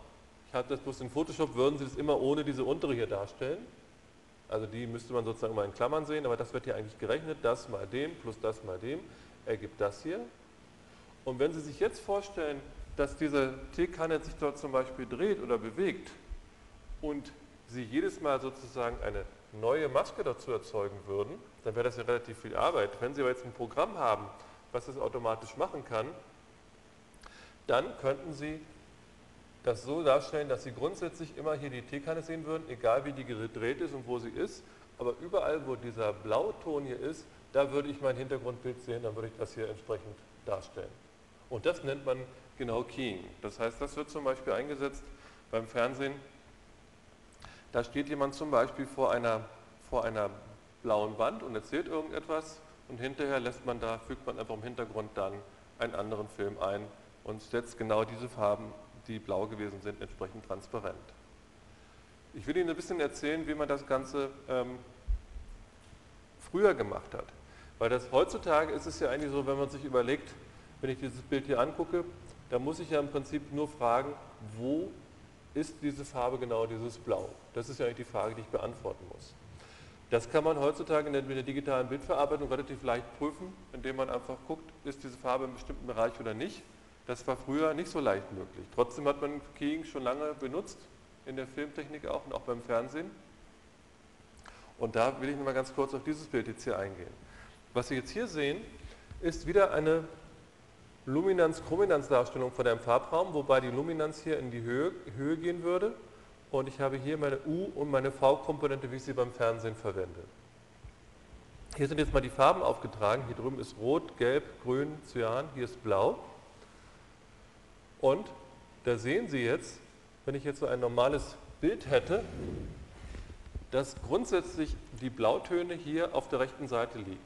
Ich habe das bloß in Photoshop, würden Sie das immer ohne diese untere hier darstellen. Also die müsste man sozusagen mal in Klammern sehen, aber das wird hier eigentlich gerechnet. Das mal dem plus das mal dem ergibt das hier. Und wenn Sie sich jetzt vorstellen, dass diese Teekanne sich dort zum Beispiel dreht oder bewegt und Sie jedes Mal sozusagen eine neue Maske dazu erzeugen würden, dann wäre das ja relativ viel Arbeit. Wenn Sie aber jetzt ein Programm haben, was das automatisch machen kann, dann könnten Sie das so darstellen, dass Sie grundsätzlich immer hier die Teekanne sehen würden, egal wie die gedreht ist und wo sie ist, aber überall, wo dieser Blauton hier ist, da würde ich mein Hintergrundbild sehen, dann würde ich das hier entsprechend darstellen. Und das nennt man genau Keying. Das heißt, das wird zum Beispiel eingesetzt beim Fernsehen. Da steht jemand zum Beispiel vor einer, vor einer blauen Wand und erzählt irgendetwas und hinterher lässt man da, fügt man einfach im Hintergrund dann einen anderen Film ein und setzt genau diese Farben, die blau gewesen sind, entsprechend transparent. Ich will Ihnen ein bisschen erzählen, wie man das Ganze ähm, früher gemacht hat. Weil das heutzutage ist es ja eigentlich so, wenn man sich überlegt, wenn ich dieses Bild hier angucke, da muss ich ja im Prinzip nur fragen, wo ist diese Farbe genau dieses Blau? Das ist ja eigentlich die Frage, die ich beantworten muss. Das kann man heutzutage mit der digitalen Bildverarbeitung relativ leicht prüfen, indem man einfach guckt, ist diese Farbe im bestimmten Bereich oder nicht. Das war früher nicht so leicht möglich. Trotzdem hat man Keying schon lange benutzt, in der Filmtechnik auch und auch beim Fernsehen. Und da will ich nochmal ganz kurz auf dieses Bild jetzt hier eingehen. Was Sie jetzt hier sehen, ist wieder eine Luminanz-Chrominanz-Darstellung von einem Farbraum, wobei die Luminanz hier in die Höhe, Höhe gehen würde und ich habe hier meine U- und meine V-Komponente, wie ich sie beim Fernsehen verwende. Hier sind jetzt mal die Farben aufgetragen. Hier drüben ist Rot, Gelb, Grün, Cyan, hier ist Blau. Und da sehen Sie jetzt, wenn ich jetzt so ein normales Bild hätte, dass grundsätzlich die Blautöne hier auf der rechten Seite liegen.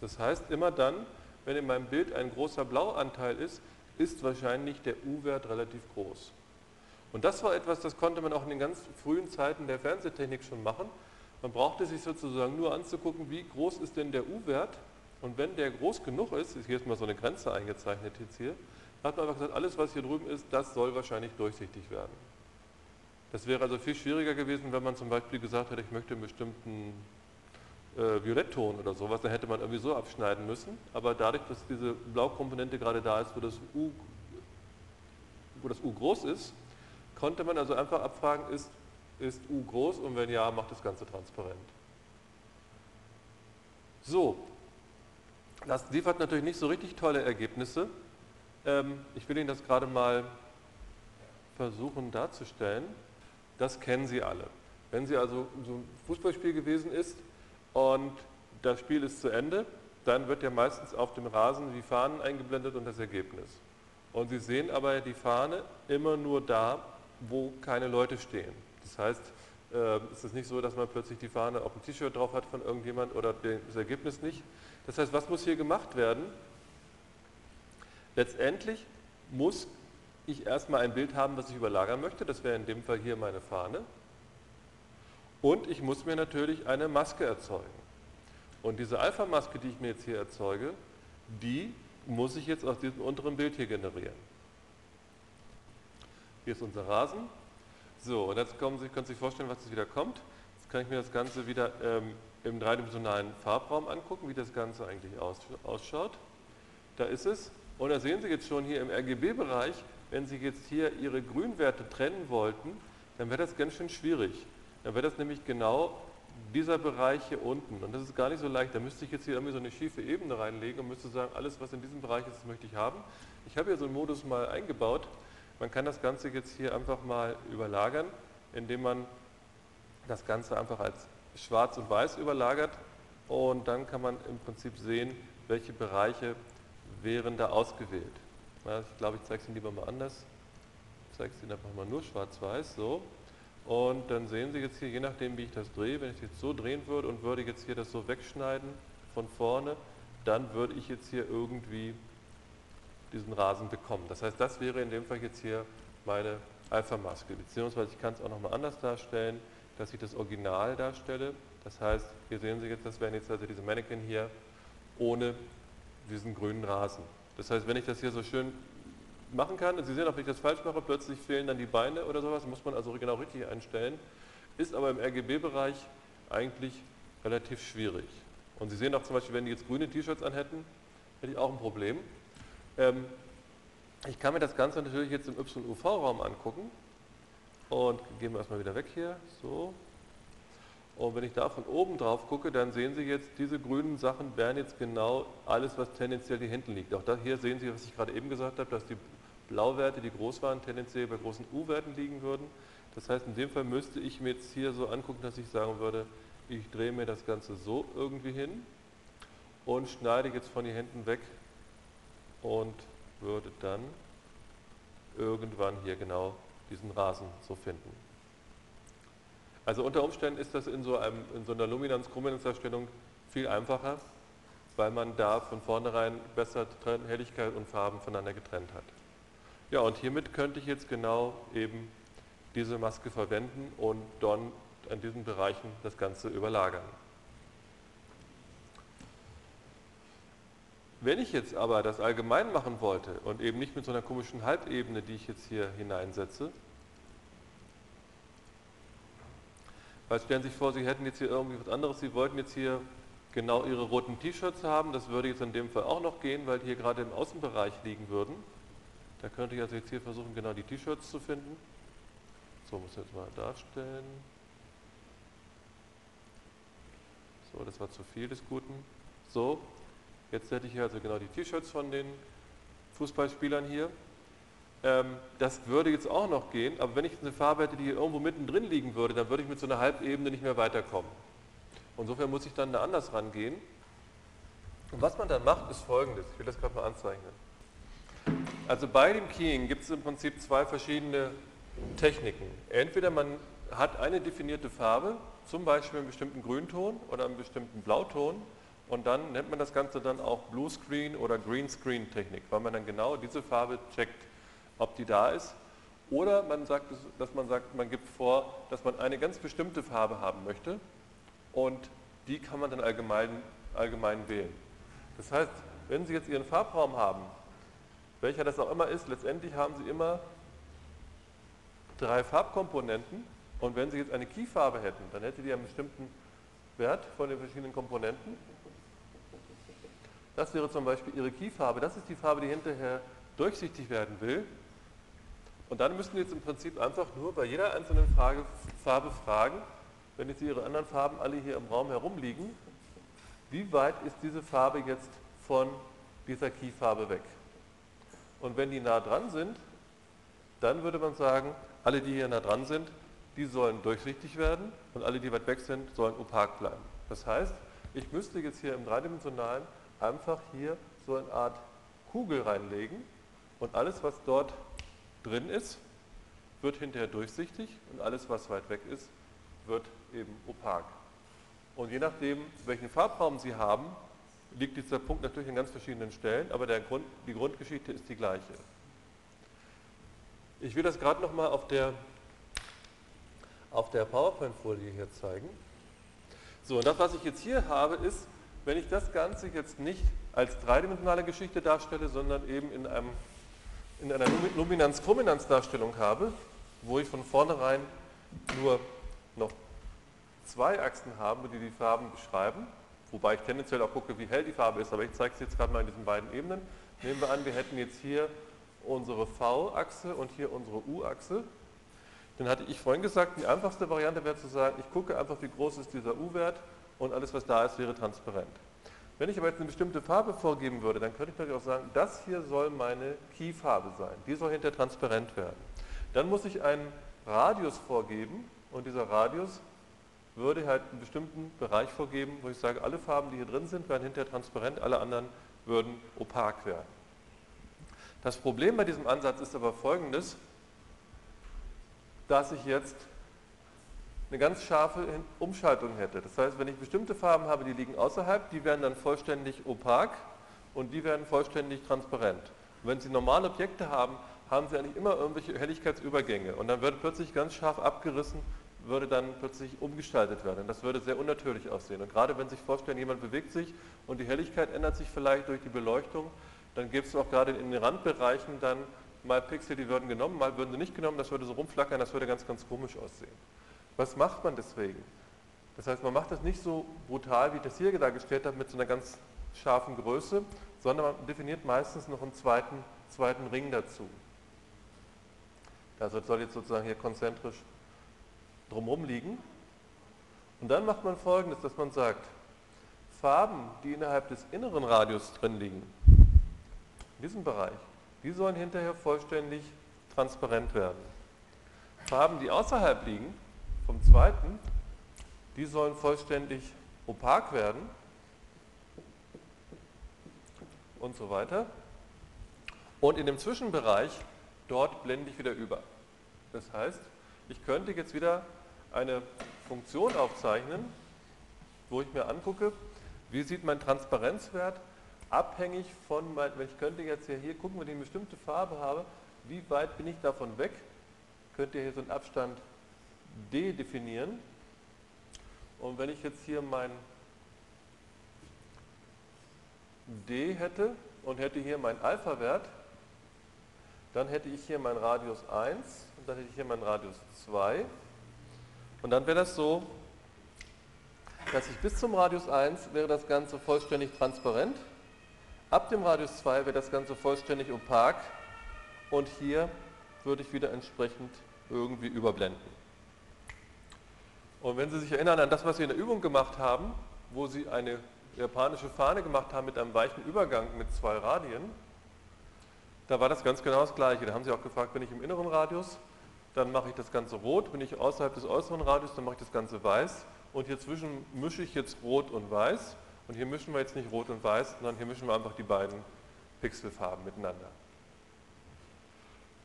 Das heißt, immer dann, wenn in meinem Bild ein großer Blauanteil ist, ist wahrscheinlich der U-Wert relativ groß. Und das war etwas, das konnte man auch in den ganz frühen Zeiten der Fernsehtechnik schon machen. Man brauchte sich sozusagen nur anzugucken, wie groß ist denn der U-Wert. Und wenn der groß genug ist, hier ist mal so eine Grenze eingezeichnet jetzt hier, hat man einfach gesagt, alles was hier drüben ist, das soll wahrscheinlich durchsichtig werden. Das wäre also viel schwieriger gewesen, wenn man zum Beispiel gesagt hätte, ich möchte einen bestimmten äh, Violettton oder sowas, dann hätte man irgendwie so abschneiden müssen. Aber dadurch, dass diese Blaukomponente gerade da ist, wo das U, wo das U groß ist, konnte man also einfach abfragen, ist, ist U groß und wenn ja, macht das Ganze transparent. So, das liefert natürlich nicht so richtig tolle Ergebnisse. Ähm, ich will Ihnen das gerade mal versuchen darzustellen. Das kennen Sie alle. Wenn Sie also so ein Fußballspiel gewesen ist und das Spiel ist zu Ende, dann wird ja meistens auf dem Rasen die Fahnen eingeblendet und das Ergebnis. Und Sie sehen aber die Fahne immer nur da, wo keine Leute stehen. Das heißt, äh, es ist nicht so, dass man plötzlich die Fahne auf dem T-Shirt drauf hat von irgendjemand oder das Ergebnis nicht. Das heißt, was muss hier gemacht werden? Letztendlich muss ich erstmal ein Bild haben, was ich überlagern möchte. Das wäre in dem Fall hier meine Fahne. Und ich muss mir natürlich eine Maske erzeugen. Und diese Alpha-Maske, die ich mir jetzt hier erzeuge, die muss ich jetzt aus diesem unteren Bild hier generieren. Hier ist unser Rasen. So, und jetzt kommen Sie, können Sie sich vorstellen, was jetzt wieder kommt. Jetzt kann ich mir das Ganze wieder ähm, im dreidimensionalen Farbraum angucken, wie das Ganze eigentlich ausschaut. Da ist es. Und da sehen Sie jetzt schon hier im RGB-Bereich, wenn Sie jetzt hier Ihre Grünwerte trennen wollten, dann wäre das ganz schön schwierig. Dann wäre das nämlich genau dieser Bereich hier unten. Und das ist gar nicht so leicht. Da müsste ich jetzt hier irgendwie so eine schiefe Ebene reinlegen und müsste sagen, alles, was in diesem Bereich ist, möchte ich haben. Ich habe hier so einen Modus mal eingebaut. Man kann das Ganze jetzt hier einfach mal überlagern, indem man das Ganze einfach als schwarz und weiß überlagert und dann kann man im Prinzip sehen, welche Bereiche wären da ausgewählt. ich glaube, ich zeige es Ihnen lieber mal anders. Ich zeige es Ihnen einfach mal nur schwarz-weiß, so. Und dann sehen Sie jetzt hier, je nachdem wie ich das drehe, wenn ich jetzt so drehen würde und würde jetzt hier das so wegschneiden von vorne, dann würde ich jetzt hier irgendwie diesen Rasen bekommen. Das heißt, das wäre in dem Fall jetzt hier meine Alpha-Maske, beziehungsweise ich kann es auch nochmal anders darstellen, dass ich das Original darstelle. Das heißt, hier sehen Sie jetzt, das wären jetzt also diese Mannequin hier ohne diesen grünen Rasen. Das heißt, wenn ich das hier so schön machen kann, und Sie sehen auch, wenn ich das falsch mache, plötzlich fehlen dann die Beine oder sowas, muss man also genau richtig einstellen, ist aber im RGB-Bereich eigentlich relativ schwierig. Und Sie sehen auch zum Beispiel, wenn die jetzt grüne T-Shirts anhätten, hätte ich auch ein Problem. Ähm, ich kann mir das Ganze natürlich jetzt im YUV-Raum angucken und gehen wir erstmal wieder weg hier, so. Und wenn ich da von oben drauf gucke, dann sehen Sie jetzt, diese grünen Sachen wären jetzt genau alles, was tendenziell hier hinten liegt. Auch da, hier sehen Sie, was ich gerade eben gesagt habe, dass die Blauwerte, die groß waren, tendenziell bei großen U-Werten liegen würden. Das heißt, in dem Fall müsste ich mir jetzt hier so angucken, dass ich sagen würde, ich drehe mir das Ganze so irgendwie hin und schneide jetzt von hier hinten weg und würde dann irgendwann hier genau diesen Rasen so finden. Also unter Umständen ist das in so, einem, in so einer Luminanz-Chrominanz-Darstellung viel einfacher, weil man da von vornherein besser Helligkeit und Farben voneinander getrennt hat. Ja, und hiermit könnte ich jetzt genau eben diese Maske verwenden und dann an diesen Bereichen das Ganze überlagern. Wenn ich jetzt aber das allgemein machen wollte und eben nicht mit so einer komischen Halbebene, die ich jetzt hier hineinsetze, weil stellen Sie sich vor, Sie hätten jetzt hier irgendwie was anderes, Sie wollten jetzt hier genau Ihre roten T-Shirts haben, das würde jetzt in dem Fall auch noch gehen, weil die hier gerade im Außenbereich liegen würden. Da könnte ich also jetzt hier versuchen, genau die T-Shirts zu finden. So, muss ich jetzt mal darstellen. So, das war zu viel des Guten. So, jetzt hätte ich hier also genau die T-Shirts von den Fußballspielern hier. Ähm, das würde jetzt auch noch gehen, aber wenn ich eine Farbe hätte, die hier irgendwo mittendrin liegen würde, dann würde ich mit so einer Halbebene nicht mehr weiterkommen. Insofern muss ich dann da anders rangehen. Und was man dann macht, ist folgendes. Ich will das gerade mal anzeichnen. Also bei dem Keying gibt es im Prinzip zwei verschiedene Techniken. Entweder man hat eine definierte Farbe, zum Beispiel einen bestimmten Grünton oder einen bestimmten Blauton und dann nennt man das Ganze dann auch Blue Screen oder Green Screen Technik, weil man dann genau diese Farbe checkt, ob die da ist. Oder man sagt, dass man sagt, man gibt vor, dass man eine ganz bestimmte Farbe haben möchte und die kann man dann allgemein, allgemein wählen. Das heißt, wenn Sie jetzt Ihren Farbraum haben, welcher das auch immer ist, letztendlich haben Sie immer drei Farbkomponenten und wenn Sie jetzt eine Keyfarbe hätten, dann hätte die einen bestimmten Wert von den verschiedenen Komponenten. Das wäre zum Beispiel Ihre Keyfarbe, das ist die Farbe, die hinterher durchsichtig werden will. Und dann müssen Sie jetzt im Prinzip einfach nur bei jeder einzelnen Frage, Farbe fragen, wenn jetzt Ihre anderen Farben alle hier im Raum herumliegen, wie weit ist diese Farbe jetzt von dieser Keyfarbe weg? Und wenn die nah dran sind, dann würde man sagen, alle, die hier nah dran sind, die sollen durchsichtig werden und alle, die weit weg sind, sollen opak bleiben. Das heißt, ich müsste jetzt hier im dreidimensionalen einfach hier so eine Art Kugel reinlegen und alles, was dort drin ist, wird hinterher durchsichtig und alles, was weit weg ist, wird eben opak. Und je nachdem, welchen Farbraum Sie haben, liegt dieser Punkt natürlich an ganz verschiedenen Stellen, aber Grund, die Grundgeschichte ist die gleiche. Ich will das gerade nochmal auf der, auf der PowerPoint-Folie hier zeigen. So, und das, was ich jetzt hier habe, ist, wenn ich das Ganze jetzt nicht als dreidimensionale Geschichte darstelle, sondern eben in, einem, in einer Luminanz-Chrominanz-Darstellung habe, wo ich von vornherein nur noch zwei Achsen habe, die die Farben beschreiben, wobei ich tendenziell auch gucke, wie hell die Farbe ist, aber ich zeige es jetzt gerade mal in diesen beiden Ebenen. Nehmen wir an, wir hätten jetzt hier unsere V-Achse und hier unsere U-Achse. Dann hatte ich vorhin gesagt, die einfachste Variante wäre zu sagen, ich gucke einfach, wie groß ist dieser U-Wert und alles, was da ist, wäre transparent. Wenn ich aber jetzt eine bestimmte Farbe vorgeben würde, dann könnte ich natürlich auch sagen, das hier soll meine Key-Farbe sein. Die soll hinterher transparent werden. Dann muss ich einen Radius vorgeben und dieser Radius würde halt einen bestimmten Bereich vorgeben, wo ich sage, alle Farben, die hier drin sind, werden hinterher transparent, alle anderen würden opak werden. Das Problem bei diesem Ansatz ist aber folgendes, dass ich jetzt eine ganz scharfe Umschaltung hätte. Das heißt, wenn ich bestimmte Farben habe, die liegen außerhalb, die werden dann vollständig opak und die werden vollständig transparent. Und wenn Sie normale Objekte haben, haben Sie eigentlich immer irgendwelche Helligkeitsübergänge und dann wird plötzlich ganz scharf abgerissen würde dann plötzlich umgestaltet werden. Das würde sehr unnatürlich aussehen. Und gerade wenn Sie sich vorstellen, jemand bewegt sich und die Helligkeit ändert sich vielleicht durch die Beleuchtung, dann gibt es auch gerade in den Randbereichen dann mal Pixel, die würden genommen, mal würden sie nicht genommen, das würde so rumflackern, das würde ganz, ganz komisch aussehen. Was macht man deswegen? Das heißt, man macht das nicht so brutal, wie ich das hier dargestellt habe, mit so einer ganz scharfen Größe, sondern man definiert meistens noch einen zweiten, zweiten Ring dazu. Also soll jetzt sozusagen hier konzentrisch drumherum liegen. Und dann macht man folgendes, dass man sagt, Farben, die innerhalb des inneren Radius drin liegen, in diesem Bereich, die sollen hinterher vollständig transparent werden. Farben, die außerhalb liegen, vom zweiten, die sollen vollständig opak werden und so weiter. Und in dem Zwischenbereich, dort blende ich wieder über. Das heißt, ich könnte jetzt wieder eine Funktion aufzeichnen, wo ich mir angucke, wie sieht mein Transparenzwert abhängig von, mein, wenn ich könnte jetzt hier, hier gucken, wenn ich eine bestimmte Farbe habe, wie weit bin ich davon weg, könnt ihr hier so einen Abstand d definieren. Und wenn ich jetzt hier mein d hätte und hätte hier meinen Alpha-Wert, dann hätte ich hier meinen Radius 1 und dann hätte ich hier meinen Radius 2. Und dann wäre das so, dass ich bis zum Radius 1 wäre das Ganze vollständig transparent. Ab dem Radius 2 wäre das Ganze vollständig opak und hier würde ich wieder entsprechend irgendwie überblenden. Und wenn Sie sich erinnern an das, was wir in der Übung gemacht haben, wo Sie eine japanische Fahne gemacht haben mit einem weichen Übergang mit zwei Radien, da war das ganz genau das Gleiche. Da haben Sie auch gefragt, bin ich im inneren Radius, dann mache ich das Ganze rot, bin ich außerhalb des äußeren Radius, dann mache ich das Ganze weiß und hier zwischen mische ich jetzt rot und weiß und hier mischen wir jetzt nicht rot und weiß, sondern hier mischen wir einfach die beiden Pixelfarben miteinander.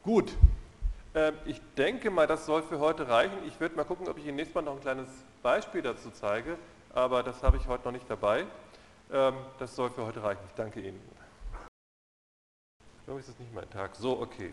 Gut, ähm, ich denke mal, das soll für heute reichen. Ich werde mal gucken, ob ich Ihnen nächstes Mal noch ein kleines Beispiel dazu zeige, aber das habe ich heute noch nicht dabei. Ähm, das soll für heute reichen. Ich danke Ihnen. Irgendwie ist das nicht mein Tag. So, okay.